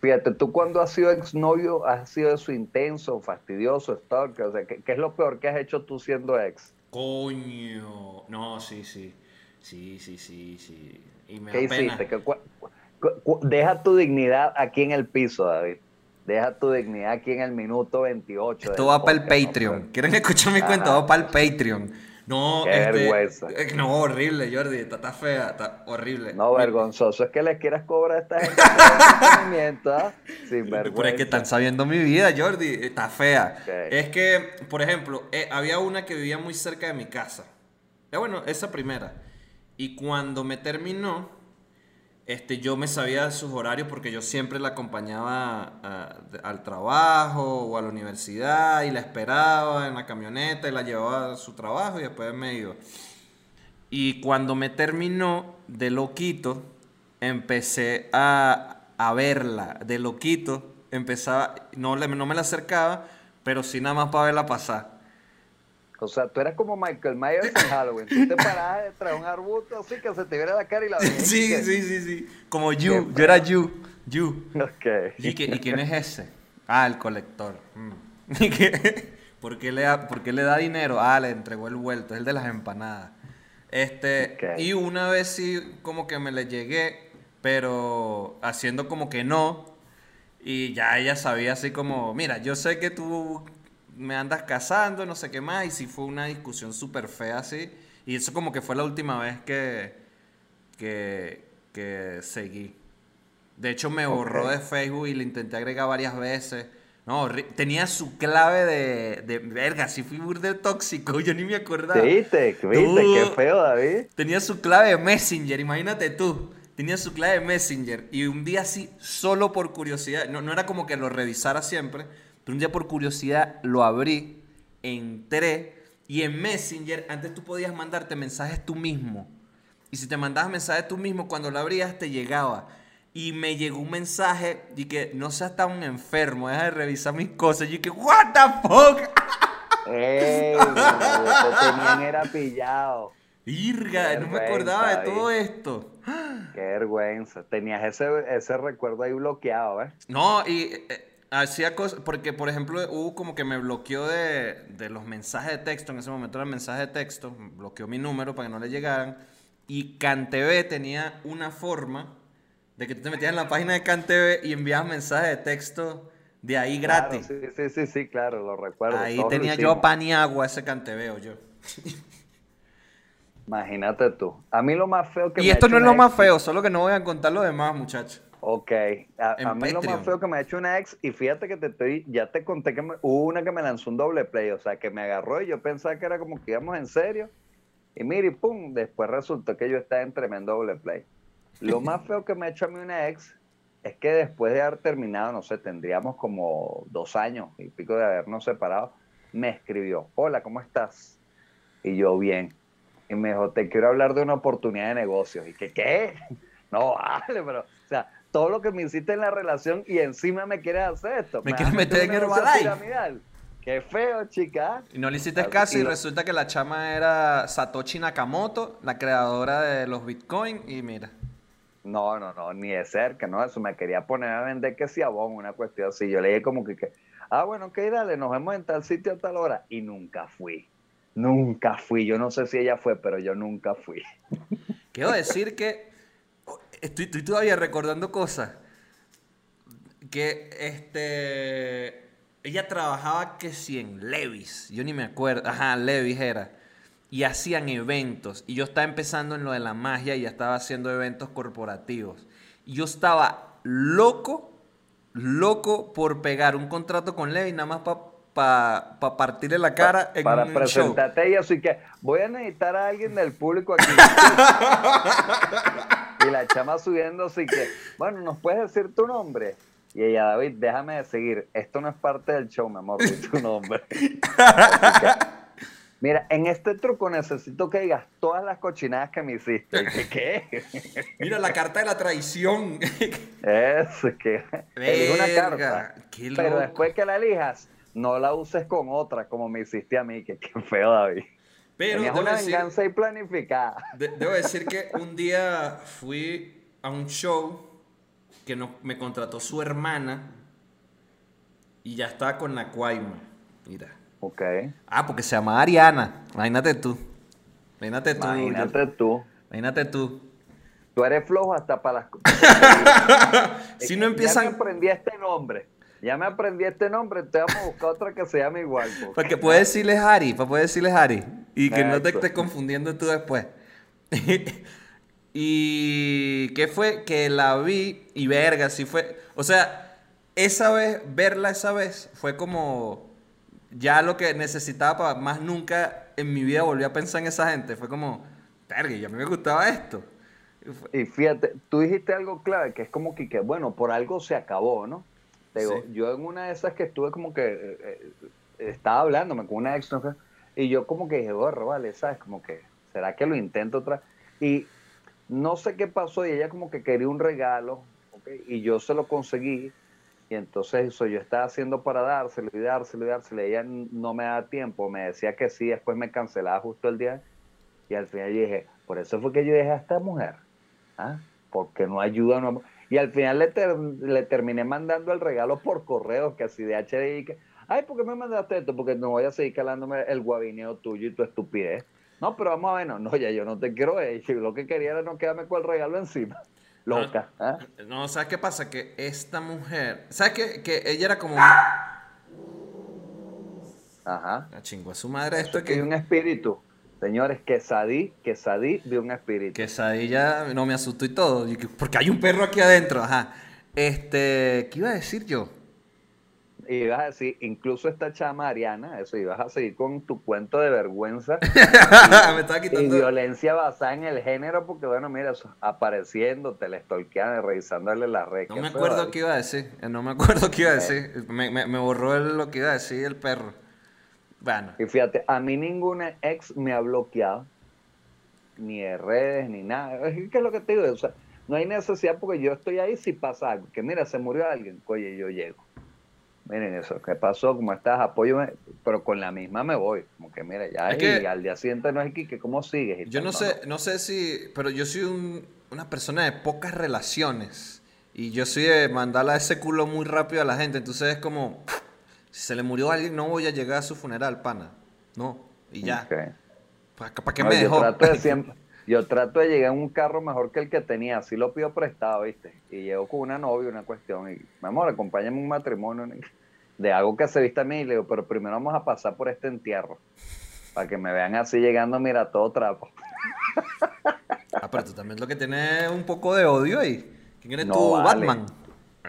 Fíjate, tú cuando has sido exnovio, has sido eso intenso, fastidioso, stalker. O sea, ¿qué, es lo peor que has hecho tú siendo ex? Coño. No, sí, sí. Sí, sí, sí, sí. Y me ¿Qué hiciste? deja tu dignidad aquí en el piso, David. Deja tu dignidad aquí en el minuto 28. Esto va para el Patreon. ¿Quieren escuchar mi cuenta? Va para el Patreon. No, Qué este, vergüenza. Eh, no, horrible, Jordi. Está, fea, está horrible. No, vergonzoso. Es que les quieras cobrar a esta gente (laughs) ¿ah? Sin vergüenza. Pero es que están sabiendo mi vida, Jordi. Está fea. Es que, por ejemplo, eh, había una que vivía muy cerca de mi casa. Eh, bueno, esa primera. Y cuando me terminó, este, yo me sabía sus horarios porque yo siempre la acompañaba al trabajo o a la universidad y la esperaba en la camioneta y la llevaba a su trabajo y después me iba. Y cuando me terminó de loquito, empecé a, verla de loquito. Empezaba, no, no me la acercaba, pero sí nada más para verla pasar. O sea, tú eras como Michael Myers en Halloween. Tú te parabas detrás de un arbusto así que se te viera la cara y la veías. Sí, sí, sí, sí. Como You. Yo era You. You. Ok. ¿Y, quién es ese? Ah, el colector. Mm. (laughs) ¿Y ¿Por, qué le da, ¿Por qué le da dinero? Ah, le entregó el vuelto. Es el de las empanadas. Este, Y una vez sí como que me le llegué, pero haciendo como que no. Y ya ella sabía así como, mira, yo sé que tú me andas casando, no sé qué más, y sí fue una discusión súper fea así, y eso como que fue la última vez que, que, que seguí. De hecho me borró de Facebook y le intenté agregar varias veces. No, tenía su clave de, de verga, si fui burde tóxico, (laughs) yo ni me acordaba. ¿Viste? ¿Viste? Qué feo, David. Tenía su clave de Messenger, imagínate tú. Tenía su clave de Messenger y un día así, solo por curiosidad, no, no era como que lo revisara siempre, pero un día por curiosidad lo abrí, entré y en Messenger antes tú podías mandarte mensajes tú mismo. Y si te mandabas mensajes tú mismo, cuando lo abrías te llegaba. Y me llegó un mensaje y que no seas tan enfermo, deja de revisar mis cosas. Y que, ¿What the fuck? (laughs) ¡Ey! te tenían era pillado. Irga, no me acordaba de todo esto. Qué vergüenza. Tenías ese, ese recuerdo ahí bloqueado, ¿eh? No, y eh, hacía cosas, porque por ejemplo hubo como que me bloqueó de, de, los mensajes de texto, en ese momento era mensaje de texto, bloqueó mi número para que no le llegaran. Y CanTV tenía una forma de que tú te metías en la página de CanTV y enviabas mensajes de texto de ahí gratis. sí, sí, sí, sí, claro, lo recuerdo. Ahí tenía yo pan y agua ese CanTV, yo. Imagínate tú. A mí lo más feo que y esto no es lo más feo, solo que no voy a contar lo demás, muchachos. Ok, a, mí lo más feo que me ha hecho una ex, y fíjate que te estoy, ya te conté que hubo una que me lanzó un doble play, o sea, que me agarró y yo pensaba que era como que íbamos en serio, y mire, pum, después resultó que yo estaba en tremendo doble play. Lo más feo que me ha hecho a mí una ex es que después de haber terminado, no sé, tendríamos como dos años y pico de habernos separado, me escribió, hola, ¿cómo estás? Y yo, bien. Y me dijo, te quiero hablar de una oportunidad de negocios. Y que, ¿qué? (laughs) No, vale, pero, o sea, todo lo que me hiciste en la relación y encima me quieres hacer esto. Me, quieres meter en Herbalife. Qué feo, chica. Y no le hiciste caso y, resulta que la chama era Satoshi Nakamoto, la creadora de los Bitcoin, y mira. No, no, no, ni de cerca, no, eso me quería poner a vender que si abón, una cuestión así. Yo le dije como que, que, ah, bueno, ok, dale, nos vemos en tal sitio a tal hora. Y nunca fui. Nunca fui. Yo no sé si ella fue, pero yo nunca fui. Quiero decir que estoy, todavía recordando cosas. Que este. Ella trabajaba que si en Levis. Yo ni me acuerdo. Ajá, Levis era. Y hacían eventos. Y yo estaba empezando en lo de la magia y ya estaba haciendo eventos corporativos. Y yo estaba loco, loco por pegar un contrato con Levis nada más para para pa partirle la cara en para presentarte y así que voy a necesitar a alguien del público aquí (laughs) y la chama subiendo así que bueno nos puedes decir tu nombre y ella David déjame de seguir esto no es parte del show mi amor tu nombre (laughs) Mira, en este truco necesito que digas todas las cochinadas que me hiciste. (laughs) ¿Qué? Mira, la carta de la traición. Es que es una carta. Pero después que la elijas, no la uses con otra como me hiciste a mí, que qué feo, David. Pero Tenías una venganza y planificada. debo decir que (laughs) un día fui a un show que no, me contrató su hermana y ya estaba con la Cuaima. Mira. Ok. Ah, porque se llama Ariana. Imagínate tú. Imagínate tú. Imagínate tú. Imagínate tú. Tú eres flojo hasta para las (laughs) (laughs) si no empiezan. Aprendí este nombre. Ya me aprendí este nombre, te vamos a buscar otra que se llame igual. Para que puedes decirle Harry, para poder decirle Harry. Y que no te estés confundiendo tú después. (laughs) y qué fue que la vi y verga, sí fue. O sea, esa vez, verla esa vez, fue como ya lo que necesitaba para más nunca en mi vida volví a pensar en esa gente. Fue como, verga, ya me gustaba esto. Y fíjate, tú dijiste algo clave, que es como que, que bueno, por algo se acabó, ¿no? Digo, yo en una de esas que estuve como que eh, eh, estaba hablándome con una ex y yo como que dije, borro, vale, ¿sabes? Como que, ¿será que lo intento otra? Y no sé qué pasó y ella como que quería un regalo, Y yo se lo conseguí y entonces eso yo estaba haciendo para dárselo y dárselo y dárselo. Ella no me da tiempo, me decía que sí, después me cancelaba justo el día y al final yo dije, por eso fue que yo dije a esta mujer, ¿ah? Porque no ayuda, no y al final le, le terminé mandando el regalo por correo, que así de HDI, que, ay, ¿por qué me mandaste esto? Porque no voy a seguir calándome el guabineo tuyo y tu estupidez. No, pero vamos a ver, no, ya yo no te quiero ver. Lo que quería era no quedarme con el regalo encima. (laughs) Loca. ¿ah? No, ¿sabes qué pasa? Que esta mujer, ¿sabes qué? Que ella era como... Ajá. La chingó a su madre esto que hay un espíritu. Señores, quesadí, quesadí de un espíritu. Quesadilla no me asustó y todo. Porque hay un perro aquí adentro, ajá. Este, ¿qué iba a decir yo? ibas a decir, incluso esta chama Ariana, eso, ibas a seguir con tu cuento de vergüenza (laughs) y, violencia basada en el género, porque bueno, mira, eso, apareciendo, telestolqueando, revisándole las reglas. No me acuerdo qué iba a decir, eh, no me acuerdo qué iba a decir, me, me, borró lo que iba a decir el perro. Bueno. Y fíjate, a mí ninguna ex me ha bloqueado, ni de redes, ni nada. ¿Qué es lo que te digo? O sea, no hay necesidad porque yo estoy ahí si pasa algo. Que mira, se murió alguien, oye, yo llego miren eso, ¿qué pasó? ¿Cómo estás? Apóyame, pero con la misma me voy. Como que, mira, ya y al día siguiente no es aquí, que ¿cómo sigues? yo no sé, no sé si, pero yo soy una persona de pocas relaciones. Y yo soy de mandarle a ese culo muy rápido a la gente. Entonces es como, si se le murió a alguien, no voy a llegar a su funeral, pana. No, y ya. ¿Para, qué me dejó? (laughs) Yo trato de llegar en un carro mejor que el que tenía, así lo pido prestado, ¿viste? Y llego con una novia, una cuestión, y mi amor, acompáñame a un matrimonio (laughs) de algo que se vista a mí, y le digo, pero primero vamos a pasar por este entierro, para que me vean así llegando, mira, todo trapo. Ah, pero tú también lo que tienes un poco de odio ahí. ¿Quién eres tú, Batman?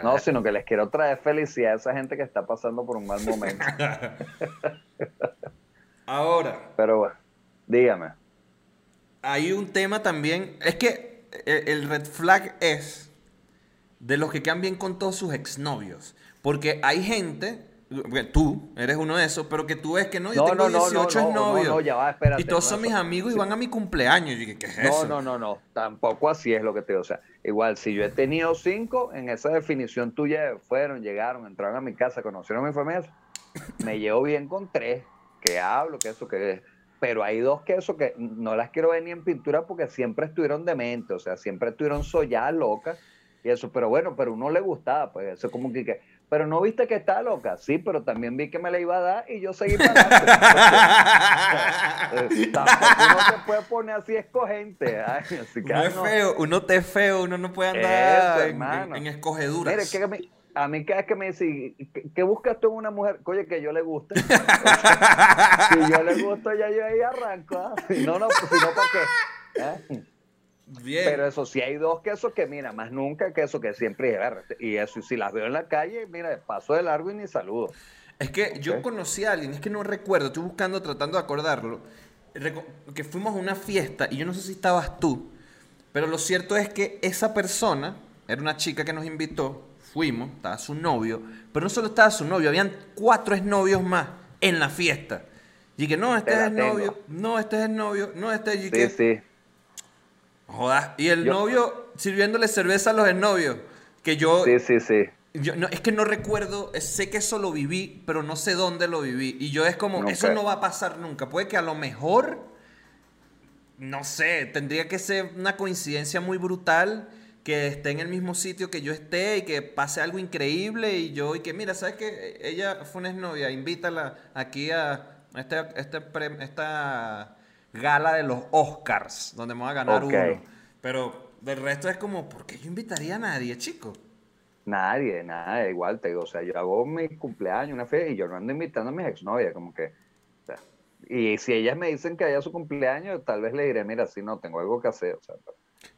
No, sino que les quiero traer felicidad a esa gente que está pasando por un mal momento. (laughs) Ahora. Pero bueno, dígame hay un tema también. Es que el red flag es de los que quedan bien con todos sus exnovios. Porque hay gente, tú eres uno de esos, pero que tú ves que no, yo no, tengo no, 18 exnovios. ya va, espérate, y todos son mis amigos y van a mi cumpleaños. Y ¿qué es eso? No, no, no, tampoco así es lo que te digo. O sea, igual, si yo he tenido cinco, en esa definición tuya fueron, llegaron, entraron a mi casa, conocieron a mi familia, me llevo bien con tres, que hablo, que eso, que pero hay dos quesos que no las quiero ver ni en pintura porque siempre estuvieron dementes, o sea, siempre estuvieron solladas locas y eso, pero bueno, pero uno le gustaba, pues eso como que, pero no viste que está loca, sí, pero también vi que me la iba a dar y yo seguí para adelante. (laughs) uno se puede poner así escogente. así que, uno es feo, uno te es feo, uno no puede andar en, en, escogeduras. Mire, que a mí cada vez que me dice, ¿qué, buscas tú en una mujer? Oye, que yo le guste. (laughs) si yo le gusto, ya yo ahí arranco. ¿ah? no, no, si no, ¿para qué? ¿Eh? Bien. Pero eso sí hay dos quesos que, mira, más nunca queso que siempre Y eso, si las veo en la calle, mira, paso de largo y ni saludo. Es que yo conocí a alguien, es que no recuerdo, estoy buscando, tratando de acordarlo, que fuimos a una fiesta y yo no sé si estabas tú, pero lo cierto es que esa persona, era una chica que nos invitó, fuimos, estaba su novio, pero no solo estaba su novio, habían cuatro exnovios más en la fiesta. Y que no, este es el novio, no, este es el novio, no, este es el Sí, sí. Jodas. Y el novio sirviéndole cerveza a los exnovios. Que yo. Sí, sí, sí. Yo, no, es que no recuerdo, sé que eso lo viví, pero no sé dónde lo viví. Y yo es como, eso no va a pasar nunca. Puede que a lo mejor, no sé, tendría que ser una coincidencia muy brutal que esté en el mismo sitio que yo esté y que pase algo increíble y yo y que mira, ¿sabes qué? Ella fue una exnovia, invítala aquí a este, este esta gala de los Oscars, donde vamos a ganar uno. Pero del resto es como, ¿por qué yo invitaría a nadie, chico? Nadie, nada, igual te digo, o sea, yo hago mi cumpleaños, una fe, y yo no ando invitando a mis exnovias, como que, y si ellas me dicen que haya su cumpleaños, tal vez le diré, mira, si no, tengo algo que hacer, o sea,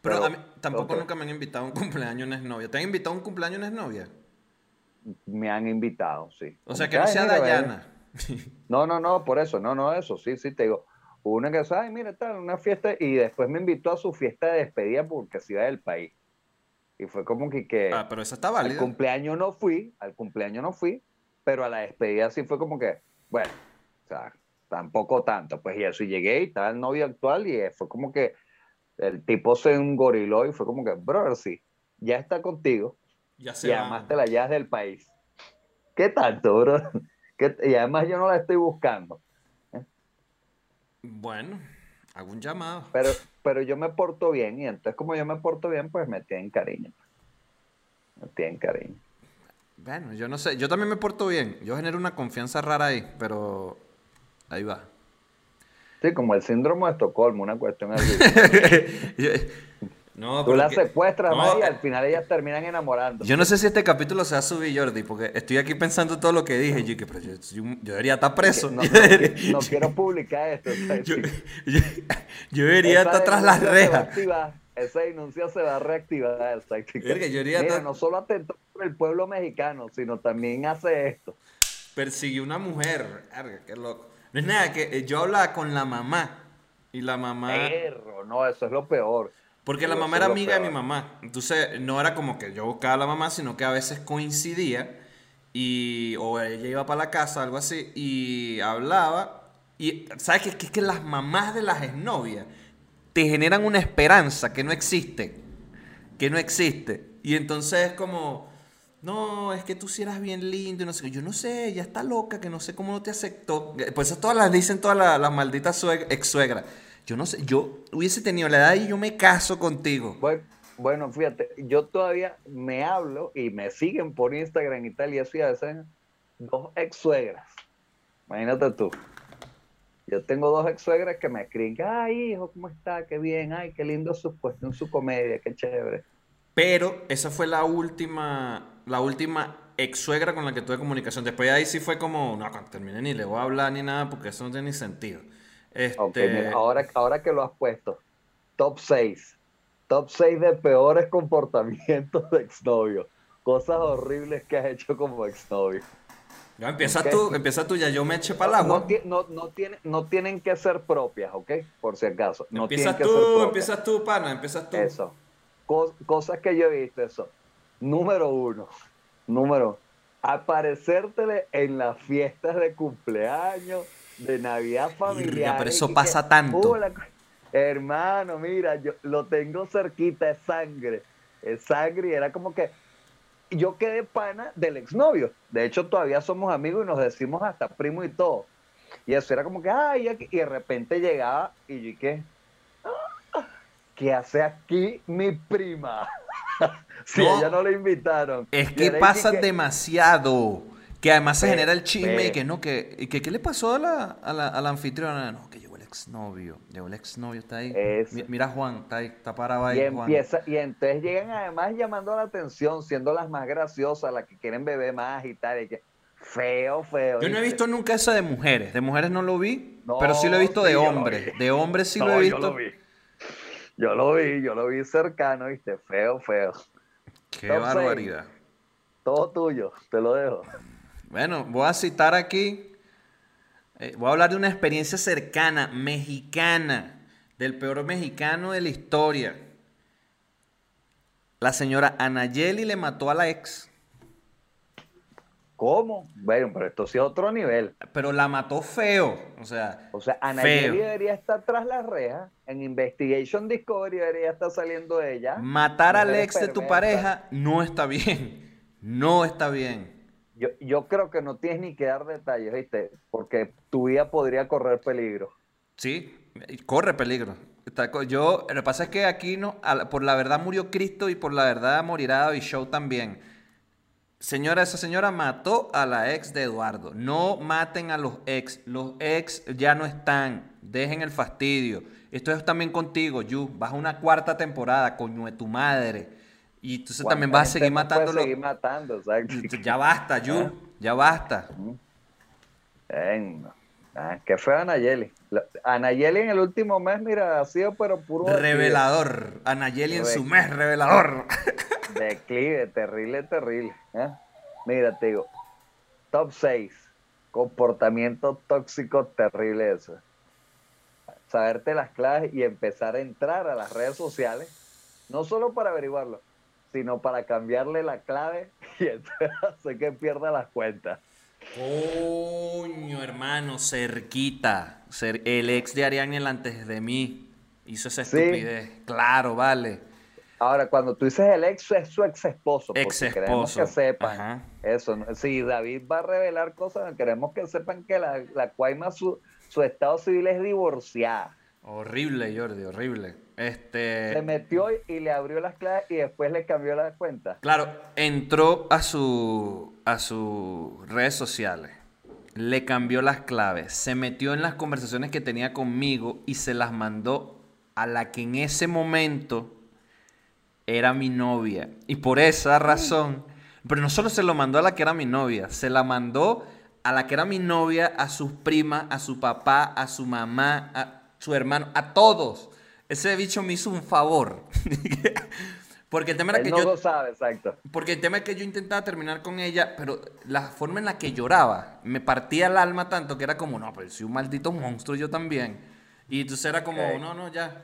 pero, a mí, tampoco nunca me han invitado a un cumpleaños una exnovia. ¿Te han invitado a un cumpleaños una exnovia? Me han invitado, sí. O sea, que no sea Dayana. (laughs) No, no, no, por eso, no, no, eso, sí, sí, te digo. Una que ay, mira, tal, una fiesta, y después me invitó a su fiesta de despedida porque se iba del país. Y fue como que, que Ah, pero eso está válido. Al cumpleaños no fui, al cumpleaños no fui, pero a la despedida sí fue como que, bueno, o sea, tampoco tanto. Pues y eso, y llegué y estaba el novio actual y fue como que el tipo se engoriló y fue como que, brother, sí, ya está contigo. Ya se y además te la llevas del país. ¿Qué tanto, bro? (laughs) Y además yo no la estoy buscando. Bueno, hago un llamado. Pero, pero yo me porto bien y entonces como yo me porto bien, pues me tienen cariño. Me tienen cariño. Bueno, yo no sé, yo también me porto bien. Yo genero una confianza rara ahí, pero ahí va. Sí, como el síndrome de Estocolmo, una cuestión así. (laughs) No, Tú pero las secuestras no, y eh, al final ellas terminan enamorando. Yo no sé si este capítulo se va a subir, Jordi, porque estoy aquí pensando todo lo que dije. Yo, pero yo, yo- yo debería estar preso. No, (laughs) quiero publicar esto. yo- sí. yo- yo debería estar tras las rejas. Esa denuncia se va a reactivar. Verga, yo Mira, no solo atentó por el pueblo mexicano, sino también hace esto. Persiguió una mujer. Verga, qué loco. No es nada, que eh, yo hablaba con la mamá. Y la mamá. Perro, no, eso es lo peor. Porque la mamá era amiga de mi mamá. Entonces, no era como que yo buscaba a la mamá, sino que a veces coincidía. Y, o ella iba para la casa, algo así, y hablaba. Y, ¿sabes qué? Que es que las mamás de las exnovias te generan una esperanza que no existe. Que no existe. Y entonces es como, no, es que tú sí eras bien lindo y no sé qué. Yo no sé, ella está loca, que no sé cómo no te aceptó. Pues eso todas las dicen todas las, las malditas ex suegras. Yo no sé, yo hubiese tenido la edad y yo me caso contigo. Bueno, bueno, fíjate, yo todavía me hablo y me siguen por Instagram y tal, y eso y a veces dos ex suegras. Imagínate tú. Yo tengo dos ex suegras que me escriben, ay hijo, ¿cómo está? Qué bien, ay, qué lindo su cuestión, su comedia, qué chévere. Pero esa fue la última, la última ex suegra con la que tuve comunicación. Después de ahí sí fue como, no, cuando termine ni le voy a hablar ni nada porque eso no tiene ni sentido. Este, mira, ahora, ahora que lo has puesto, top 6. Top 6 de peores (laughs) comportamientos de exnovio. Cosas horribles que has hecho como exnovio. ya empieza tú, empieza tú, ya yo me eché para el No, agua. no, no, tiene- no tienen que ser propias, ¿ok? Por si acaso. No empiezas tienen que tú, ser propias. empiezas tú, pana, empiezas tú. Eso. Cos- cosas que yo he visto, eso. Número uno. Número. Aparecértele en las fiestas de cumpleaños, de Navidad familiar. pero eso pasa tanto. Hermano, mira, yo lo tengo cerquita, es sangre. Es sangre y era como que yo quedé pana del exnovio. De hecho, todavía somos amigos y nos decimos hasta primo y todo. Y eso era como que, ay, aquí", y de repente llegaba y yo, ¿y qué? "Ah, ¿Qué hace aquí mi prima? (laughs) si No. a ella no le invitaron. Es que pasa que- demasiado. Que además se genera el chisme y que no, que, que ¿qué le pasó a la, a la, a la anfitriona? No, que llegó el exnovio. Llegó el exnovio, está ahí. Mi- Mira Juan, está ahí, está parado ahí. Y Juan. empieza, y entonces llegan además llamando la atención, siendo las más graciosas, las que quieren beber más y tal. Y que, feo, feo. Yo no he visto nunca eso de mujeres. De mujeres no lo vi, No, pero sí lo he visto sí, de hombres. De hombres sí (laughs) No, lo he visto. Yo lo vi. Yo lo vi, yo lo vi cercano, viste, feo, feo. Qué Top seis. barbaridad. Todo tuyo, te lo dejo. Bueno, voy a citar aquí. eh, voy a hablar de una experiencia cercana, mexicana, del peor mexicano de la historia. La señora Anayeli le mató a la ex, ¿Cómo? Bueno, pero esto sí es otro nivel. pero la mató feo. O sea, O sea. Anayeli debería estar tras las rejas. En Investigation Discovery debería estar saliendo ella. Matar al Mujeres ex de tu pareja no está bien. No está bien. Yo, yo creo que no tienes ni que dar detalles, ¿viste? Porque tu vida podría correr peligro. Sí, y corre peligro. Yo, lo que pasa es que aquí no, por la verdad murió Cristo y por la verdad morirá David Show también. Señora, esa señora mató a la ex de Eduardo. No maten a los ex. Los ex ya no están. Dejen el fastidio. Esto es también contigo, Yu. Vas a una cuarta temporada, coño de tu madre. Y entonces también vas a seguir matando. matándolo. seguir matando, exacto. Ya basta, Yu. Ya basta. Venga. Ah, qué feo Anayeli. Anayeli en el último mes, mira, ha sido pero puro Revelador. Anayeli en su mes revelador. declive, terrible, terrible. ¿eh? Mira, te digo, top 6, comportamiento tóxico terrible eso. Saberte las claves y empezar a entrar a las redes sociales, no solo para averiguarlo, sino para cambiarle la clave y entonces (laughs) hacer que pierda las cuentas. Coño, hermano, cerquita. Cer- el ex de Ariane el antes de mí hizo esa Sí. estupidez. Claro, vale. Ahora, cuando tú dices el ex, es su ex esposo. Ex Queremos esposo. que sepan. Ajá. Eso, si David va a revelar cosas, queremos que sepan que la, la Cuaima, su, su estado civil es divorciada. Horrible, Jordi, horrible. Se Este. metió y- y le abrió las claves y después le cambió la cuenta. Claro, entró a su a sus redes sociales. Le cambió las claves, se metió en las conversaciones que tenía conmigo y se las mandó a la que en ese momento era mi novia. Y por esa razón, pero no solo se lo mandó a la que era mi novia, se la mandó a la que era mi novia, a sus primas, a su papá, a su mamá, a su hermano, a todos. Ese bicho me hizo un favor. (laughs) Porque el tema era que no yo. Lo sabe, exacto. Porque el tema es que yo intentaba terminar con ella, pero la forma en la que lloraba me partía el alma tanto que era como, no, pero soy un maldito monstruo yo también. Y entonces era como, no, no, ya.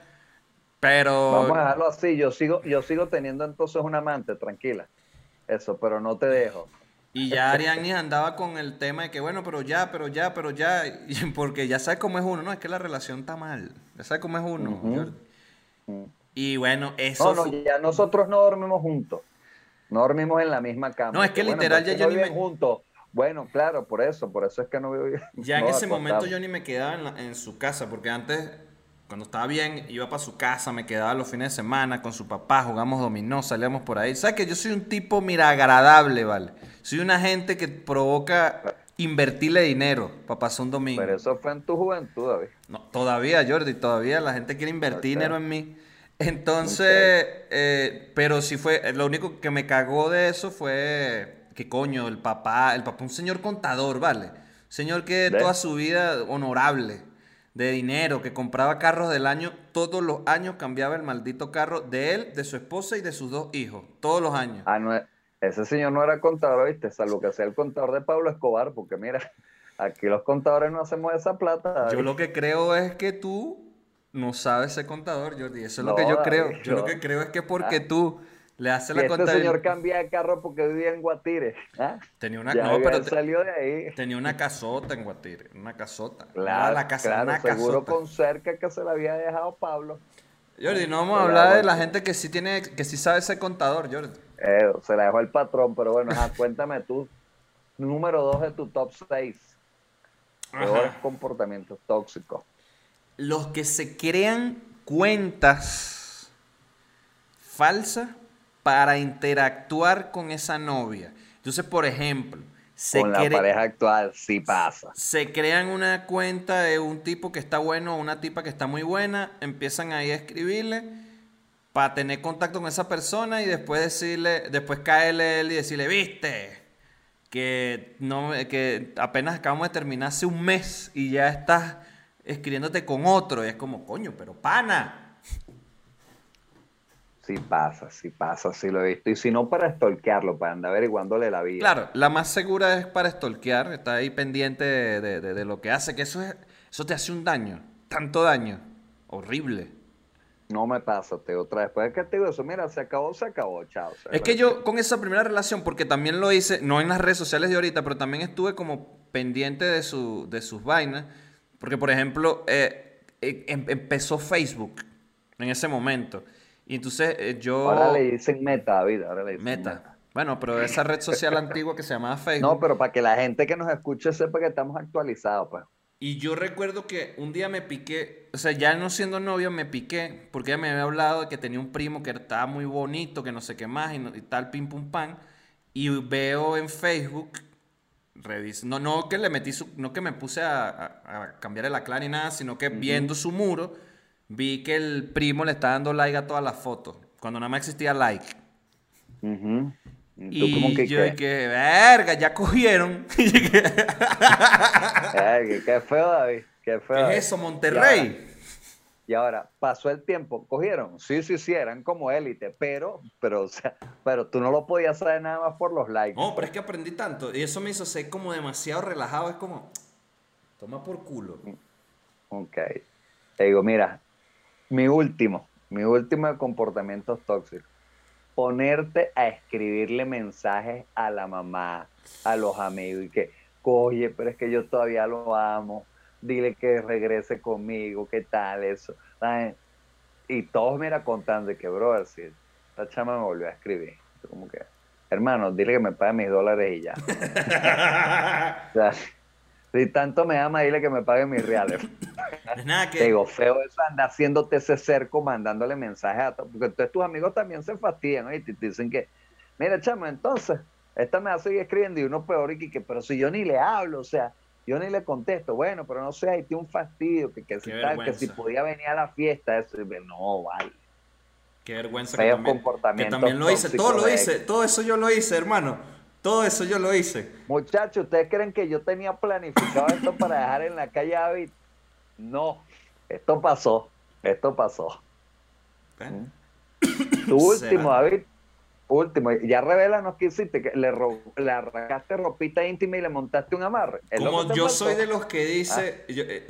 Pero. Vamos a dejarlo así. Yo sigo, yo sigo teniendo entonces un amante, tranquila. Eso, pero no te dejo. Y ya Ariadne andaba con el tema de que, bueno, pero ya, pero ya, pero ya. (laughs) Porque ya sabes cómo es uno, no, es que la relación está mal. Ya sabes cómo es uno. Y bueno, eso. No, no, ya nosotros no dormimos juntos. No dormimos en la misma cama. No, es que literal ya yo ni me. juntos. Bueno, claro, por eso, por eso es que no vivo (laughs) Ya en ese momento yo ni me quedaba en, en, su casa, porque antes, cuando estaba bien, iba para su casa, me quedaba los fines de semana con su papá, jugamos dominó, salíamos por ahí. ¿Sabes que yo soy un tipo, mira, agradable, ¿vale? Soy una gente que provoca invertirle dinero para pasar un domingo. Pero eso fue en tu juventud, David. No, todavía, Jordi, todavía la gente quiere invertir dinero en mí. Entonces, eh, pero sí fue, lo único que me cagó de eso fue que coño, el papá, el papá, un señor contador, ¿vale? Señor que toda su vida honorable, de dinero, que compraba carros del año, todos los años cambiaba el maldito carro de él, de su esposa y de sus dos hijos, todos los años. Ah, no, ese señor no era contador, ¿viste? Salvo que sea el contador de Pablo Escobar, porque mira, aquí los contadores no hacemos esa plata. Yo lo que creo es que tú no sabes ser contador, Jordi. Eso es lo que yo creo. Yo lo que creo es que porque ah. tú le haces la este contabilidad. señor cambia de carro porque vivía en Guatire. ¿ah? Tenía una no, pero salió de ahí. Tenía una casota en Guatire, una casota. Claro, la casa, claro, seguro con cerca que se la había dejado Pablo. Jordi, no vamos a hablar de la gente que sí tiene, que sí sabe ser contador, Jordi. Eh, se la dejó el patrón, pero bueno, (laughs) cuéntame tú, número dos de tu top 6. Peores comportamientos tóxicos los que se crean cuentas falsas para interactuar con esa novia. Entonces, por ejemplo, se con la pareja actual sí pasa. Se crean una cuenta de un tipo que está bueno o una tipa que está muy buena, empiezan ahí a escribirle para tener contacto con esa persona y después decirle, después caerle él y decirle, viste, que no que apenas acabamos de terminar hace un mes y ya estás escribiéndote con otro. Y es como, coño, pero pana. Sí pasa, sí pasa, sí lo he visto. Y si no, para stalkearlo, para andar averiguándole la vida. Claro, la más segura es para stalkear, está ahí pendiente de, lo que hace, que eso, es, eso te hace un daño, tanto daño, horrible. No me pasa, te otra vez. Después que te digo eso, mira, se acabó, se acabó, chao. Es que yo con esa primera relación, porque también lo hice, no en las redes sociales de ahorita, pero también estuve como pendiente de, su, de sus vainas. Porque, por ejemplo, eh, eh, em, empezó Facebook en ese momento. Y entonces eh, yo... Ahora le dicen Meta, David, ahora le dicen meta. Bueno, pero esa red social (laughs) antigua que se llamaba Facebook. No, pero para que la gente que nos escuche sepa que estamos actualizados, pues. Y yo recuerdo que un día me piqué, o sea, ya no siendo novio me piqué, porque ella me había hablado de que tenía un primo que estaba muy bonito, que no sé qué más, y, y tal, pim pum pan. Y veo en Facebook no, no que le metí su, no que me puse a, a, cambiarle la clan ni nada, sino que viendo su muro, vi que el primo le está dando like a todas las fotos, cuando nada más existía like. Y que, yo que, verga, ya cogieron. (laughs) qué feo, David. Qué feo. ¿Qué es eso, Monterrey? Y ahora, pasó el tiempo, cogieron, sí, sí, sí, eran como élite, pero, pero, o sea, pero tú no lo podías saber nada más por los likes. No, pero es que aprendí tanto, y eso me hizo ser como demasiado relajado, es como, toma por culo. Ok. Te digo, mira, mi último, mi último de comportamientos tóxicos, ponerte a escribirle mensajes a la mamá, a los amigos, y que, oye, pero es que yo todavía lo amo, dile que regrese conmigo, qué tal eso. Y todos mira contando de que, bro, así, esta chama me volvió a escribir. Como que, hermano, dile que me pague mis dólares y ya. (laughs) si tanto me ama, dile que me pague mis reales. (laughs) nada que... Te digo, feo eso anda haciéndote ese cerco, mandándole mensajes a todos. Porque entonces tus amigos también se fastidian, y te dicen que, mira, chama, entonces, esta me va a seguir escribiendo y uno peor y que, pero si yo ni le hablo, o sea, yo ni le contesto, bueno, pero no sé, ahí tiene un fastidio, que, que, si, que si podía venir a la fiesta, eso, no, vale. Qué vergüenza que también, que comportamientos también lo hice. Todo lo hice, todo eso yo lo hice, hermano. Todo eso yo lo hice. Muchachos, ¿ustedes creen que yo tenía planificado esto para dejar en la calle a David? No, esto pasó, esto pasó. ¿Ven? Tu (coughs) Será. último, David, último. Ya revelanos qué hiciste, que le, le arrancaste ropita íntima y le montaste un amarre. ¿Es lo Como yo pasó? soy de los que dice Ah. yo, eh,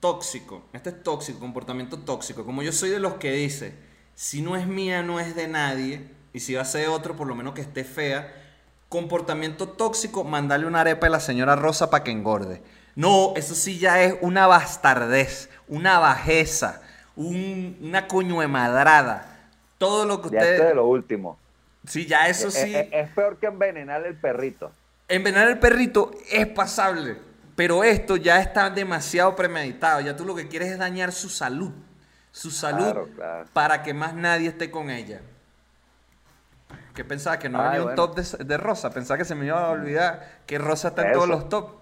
tóxico, este es tóxico, comportamiento tóxico. Como yo soy de los que dice, si no es mía, no es de nadie, y si va a ser otro, por lo menos que esté fea, comportamiento tóxico, mandarle una arepa a la señora Rosa para que engorde. No, eso sí ya es una bastardez, una bajeza, un- una coño de madrada. Todo lo que Ya esto es de usted... lo último. Sí, ya eso Es- sí... Es, es peor que envenenar el perrito. Envenenar el perrito es pasable, pero esto ya está demasiado premeditado. Ya tú lo que quieres es dañar su salud. Su salud Claro, claro. para que más nadie esté con ella. ¿Qué pensaba? Que no Ay, venía un bueno. top de, de Rosa. Pensaba que se me iba a olvidar que Rosa está en todos los top.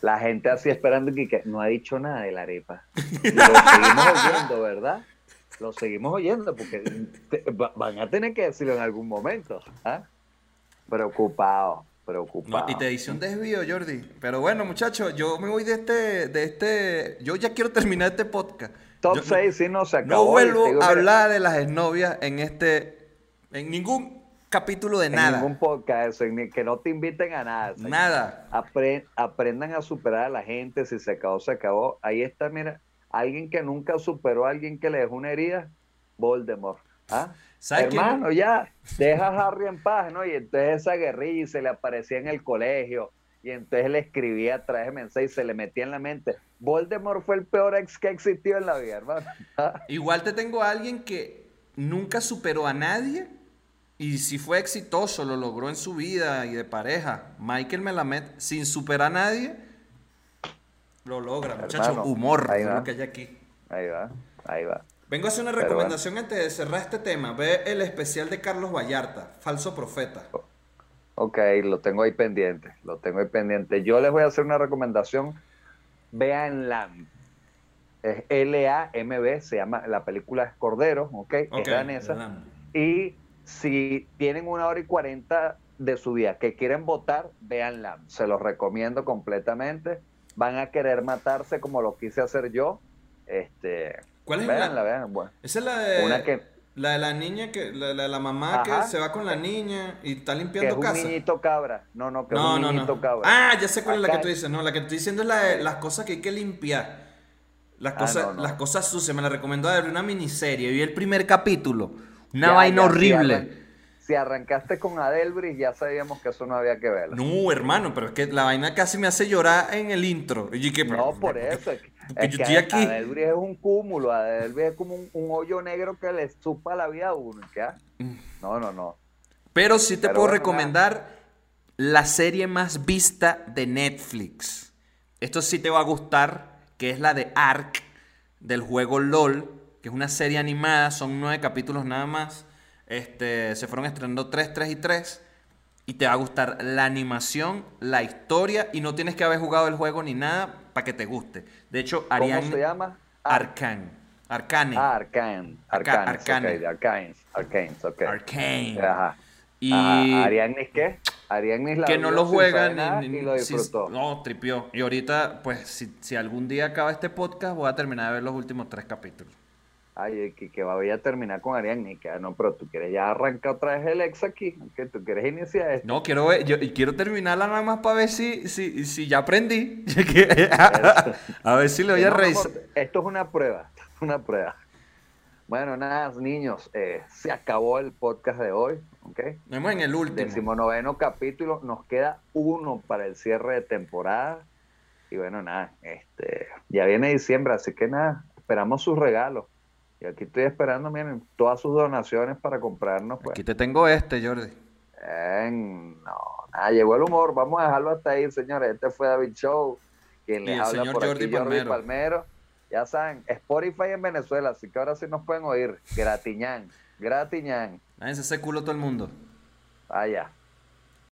La gente así esperando que, que no ha dicho nada de la arepa. (laughs) Y lo seguimos oyendo, ¿verdad? Lo seguimos oyendo porque te- van a tener que decirlo en algún momento. ¿ah? Preocupado, No, preocupado. y te hice un desvío, Jordi. Pero bueno, muchachos, yo me voy de este, de este. Yo ya quiero terminar este podcast. Top Yo- 6, sí, no se acabó. No vuelvo digo, a hablar de las exnovias en este. En ningún capítulo de en nada. ningún podcast, eso, ni- que no te inviten a nada. señor. Nada. Apre- aprendan a superar a la gente. Si se acabó, se acabó. Ahí está, mira, alguien que nunca superó a alguien que le dejó una herida, Voldemort. ¿Ah? Hermano, ya, deja a Harry en paz, ¿no? Y entonces esa guerrilla y se le aparecía en el colegio. Y entonces le escribía a través de mensaje y se le metía en la mente. Voldemort fue el peor ex que existió en la vida, hermano. ¿Ah? Igual te tengo a alguien que nunca superó a nadie y si fue exitoso, lo logró en su vida y de pareja. Michael Melamed, sin superar a nadie, lo logra. Muchachos, humor, ahí va. lo que hay aquí. Ahí va, ahí va. Vengo a hacer una Pero recomendación antes de cerrar este tema. Ve el especial de Carlos Vallarta, Falso Profeta. Ok, lo tengo ahí pendiente, lo tengo ahí pendiente. Yo les voy a hacer una recomendación. Vean LAMB. Es L-A-M-B, se llama, la película es Cordero, ok, Ok, es danesa. Y si tienen una hora y cuarenta de su día que quieren votar, vean LAMB. Se los recomiendo completamente. Van a querer matarse como lo quise hacer yo. Este, ¿Cuál es véanla, la? vean. Bueno, Esa es la de, una que, la de la niña, que, la, la- la mamá Ajá. que se va con la niña y está que es limpiando un casa. niñito cabra. No, no, que es No, un no, niñito no. cabra. Ah, ya sé cuál es la que tú dices. No, la que estoy diciendo es la de las cosas que hay que limpiar. Las Ah, cosas, las cosas sucias. Me la recomendó de una miniserie. Vi el primer capítulo. Una Ya, vaina ya, si horrible. arran- Si arrancaste con Adelbris, ya sabíamos que eso no había que verlo. No, hermano, pero es que la vaina casi me hace llorar en el intro. Y No, por eso. Es que, porque es yo que estoy aquí. Adelbris es un cúmulo. Adelbris es como un, un hoyo negro que le chupa la vida a uno. ah? No, no, no. Pero sí te Pero puedo bueno, recomendar la serie más vista de Netflix. Esto sí te va a gustar, que es la de Ark, del juego LOL, que es una serie animada, son nueve capítulos nada más. Este, se fueron estrenando 3, 3 y 3. Y te va a gustar la animación, la historia, y no tienes que haber jugado el juego ni nada para que te guste. De hecho, ¿Cómo Ariane... se llama? Ah, Arcan. Arcane. ah, Arcane. Arca- Arcane. Arcane. Ok, de Arcanes. Arcanes, ok. Arcane. Ajá. Y... Ajá. ¿Ariadne qué? Ariadne la que no lo sin juega saber nada ni, ni- y lo disfrutó. no, tripió. Y ahorita, pues, si, si algún día acaba este podcast, voy a terminar de ver los últimos tres capítulos. Ay, que, que voy a terminar con Ariadne. Que, ah, no, pero tú quieres ya arrancar otra vez el ex aquí. Que tú quieres iniciar esto. No, quiero ver, yo y quiero terminarla nada más para ver si, si, si ya aprendí. (laughs) a ver si le voy a revisar. Esto es una prueba, esto es una prueba. Bueno, nada, niños, eh, se acabó el podcast de hoy, ¿ok? Nos vemos en el último. Decimonoveno capítulo, nos queda uno para el cierre de temporada. Y bueno, nada, este, ya viene diciembre, así que nada, esperamos sus regalos. Y aquí estoy esperando, miren, todas sus donaciones para comprarnos, pues. Aquí te tengo este, Jordi. No, nada, llegó el humor, vamos a dejarlo hasta ahí, señores. Este fue David Show, quien Y les el habla señor por Jordi aquí, Jordi Palmero. Palmero. Ya saben, Spotify en Venezuela, así que ahora sí nos pueden oír. Gratiñán, gratiñán. Váyanse ese culo todo el mundo. Vaya.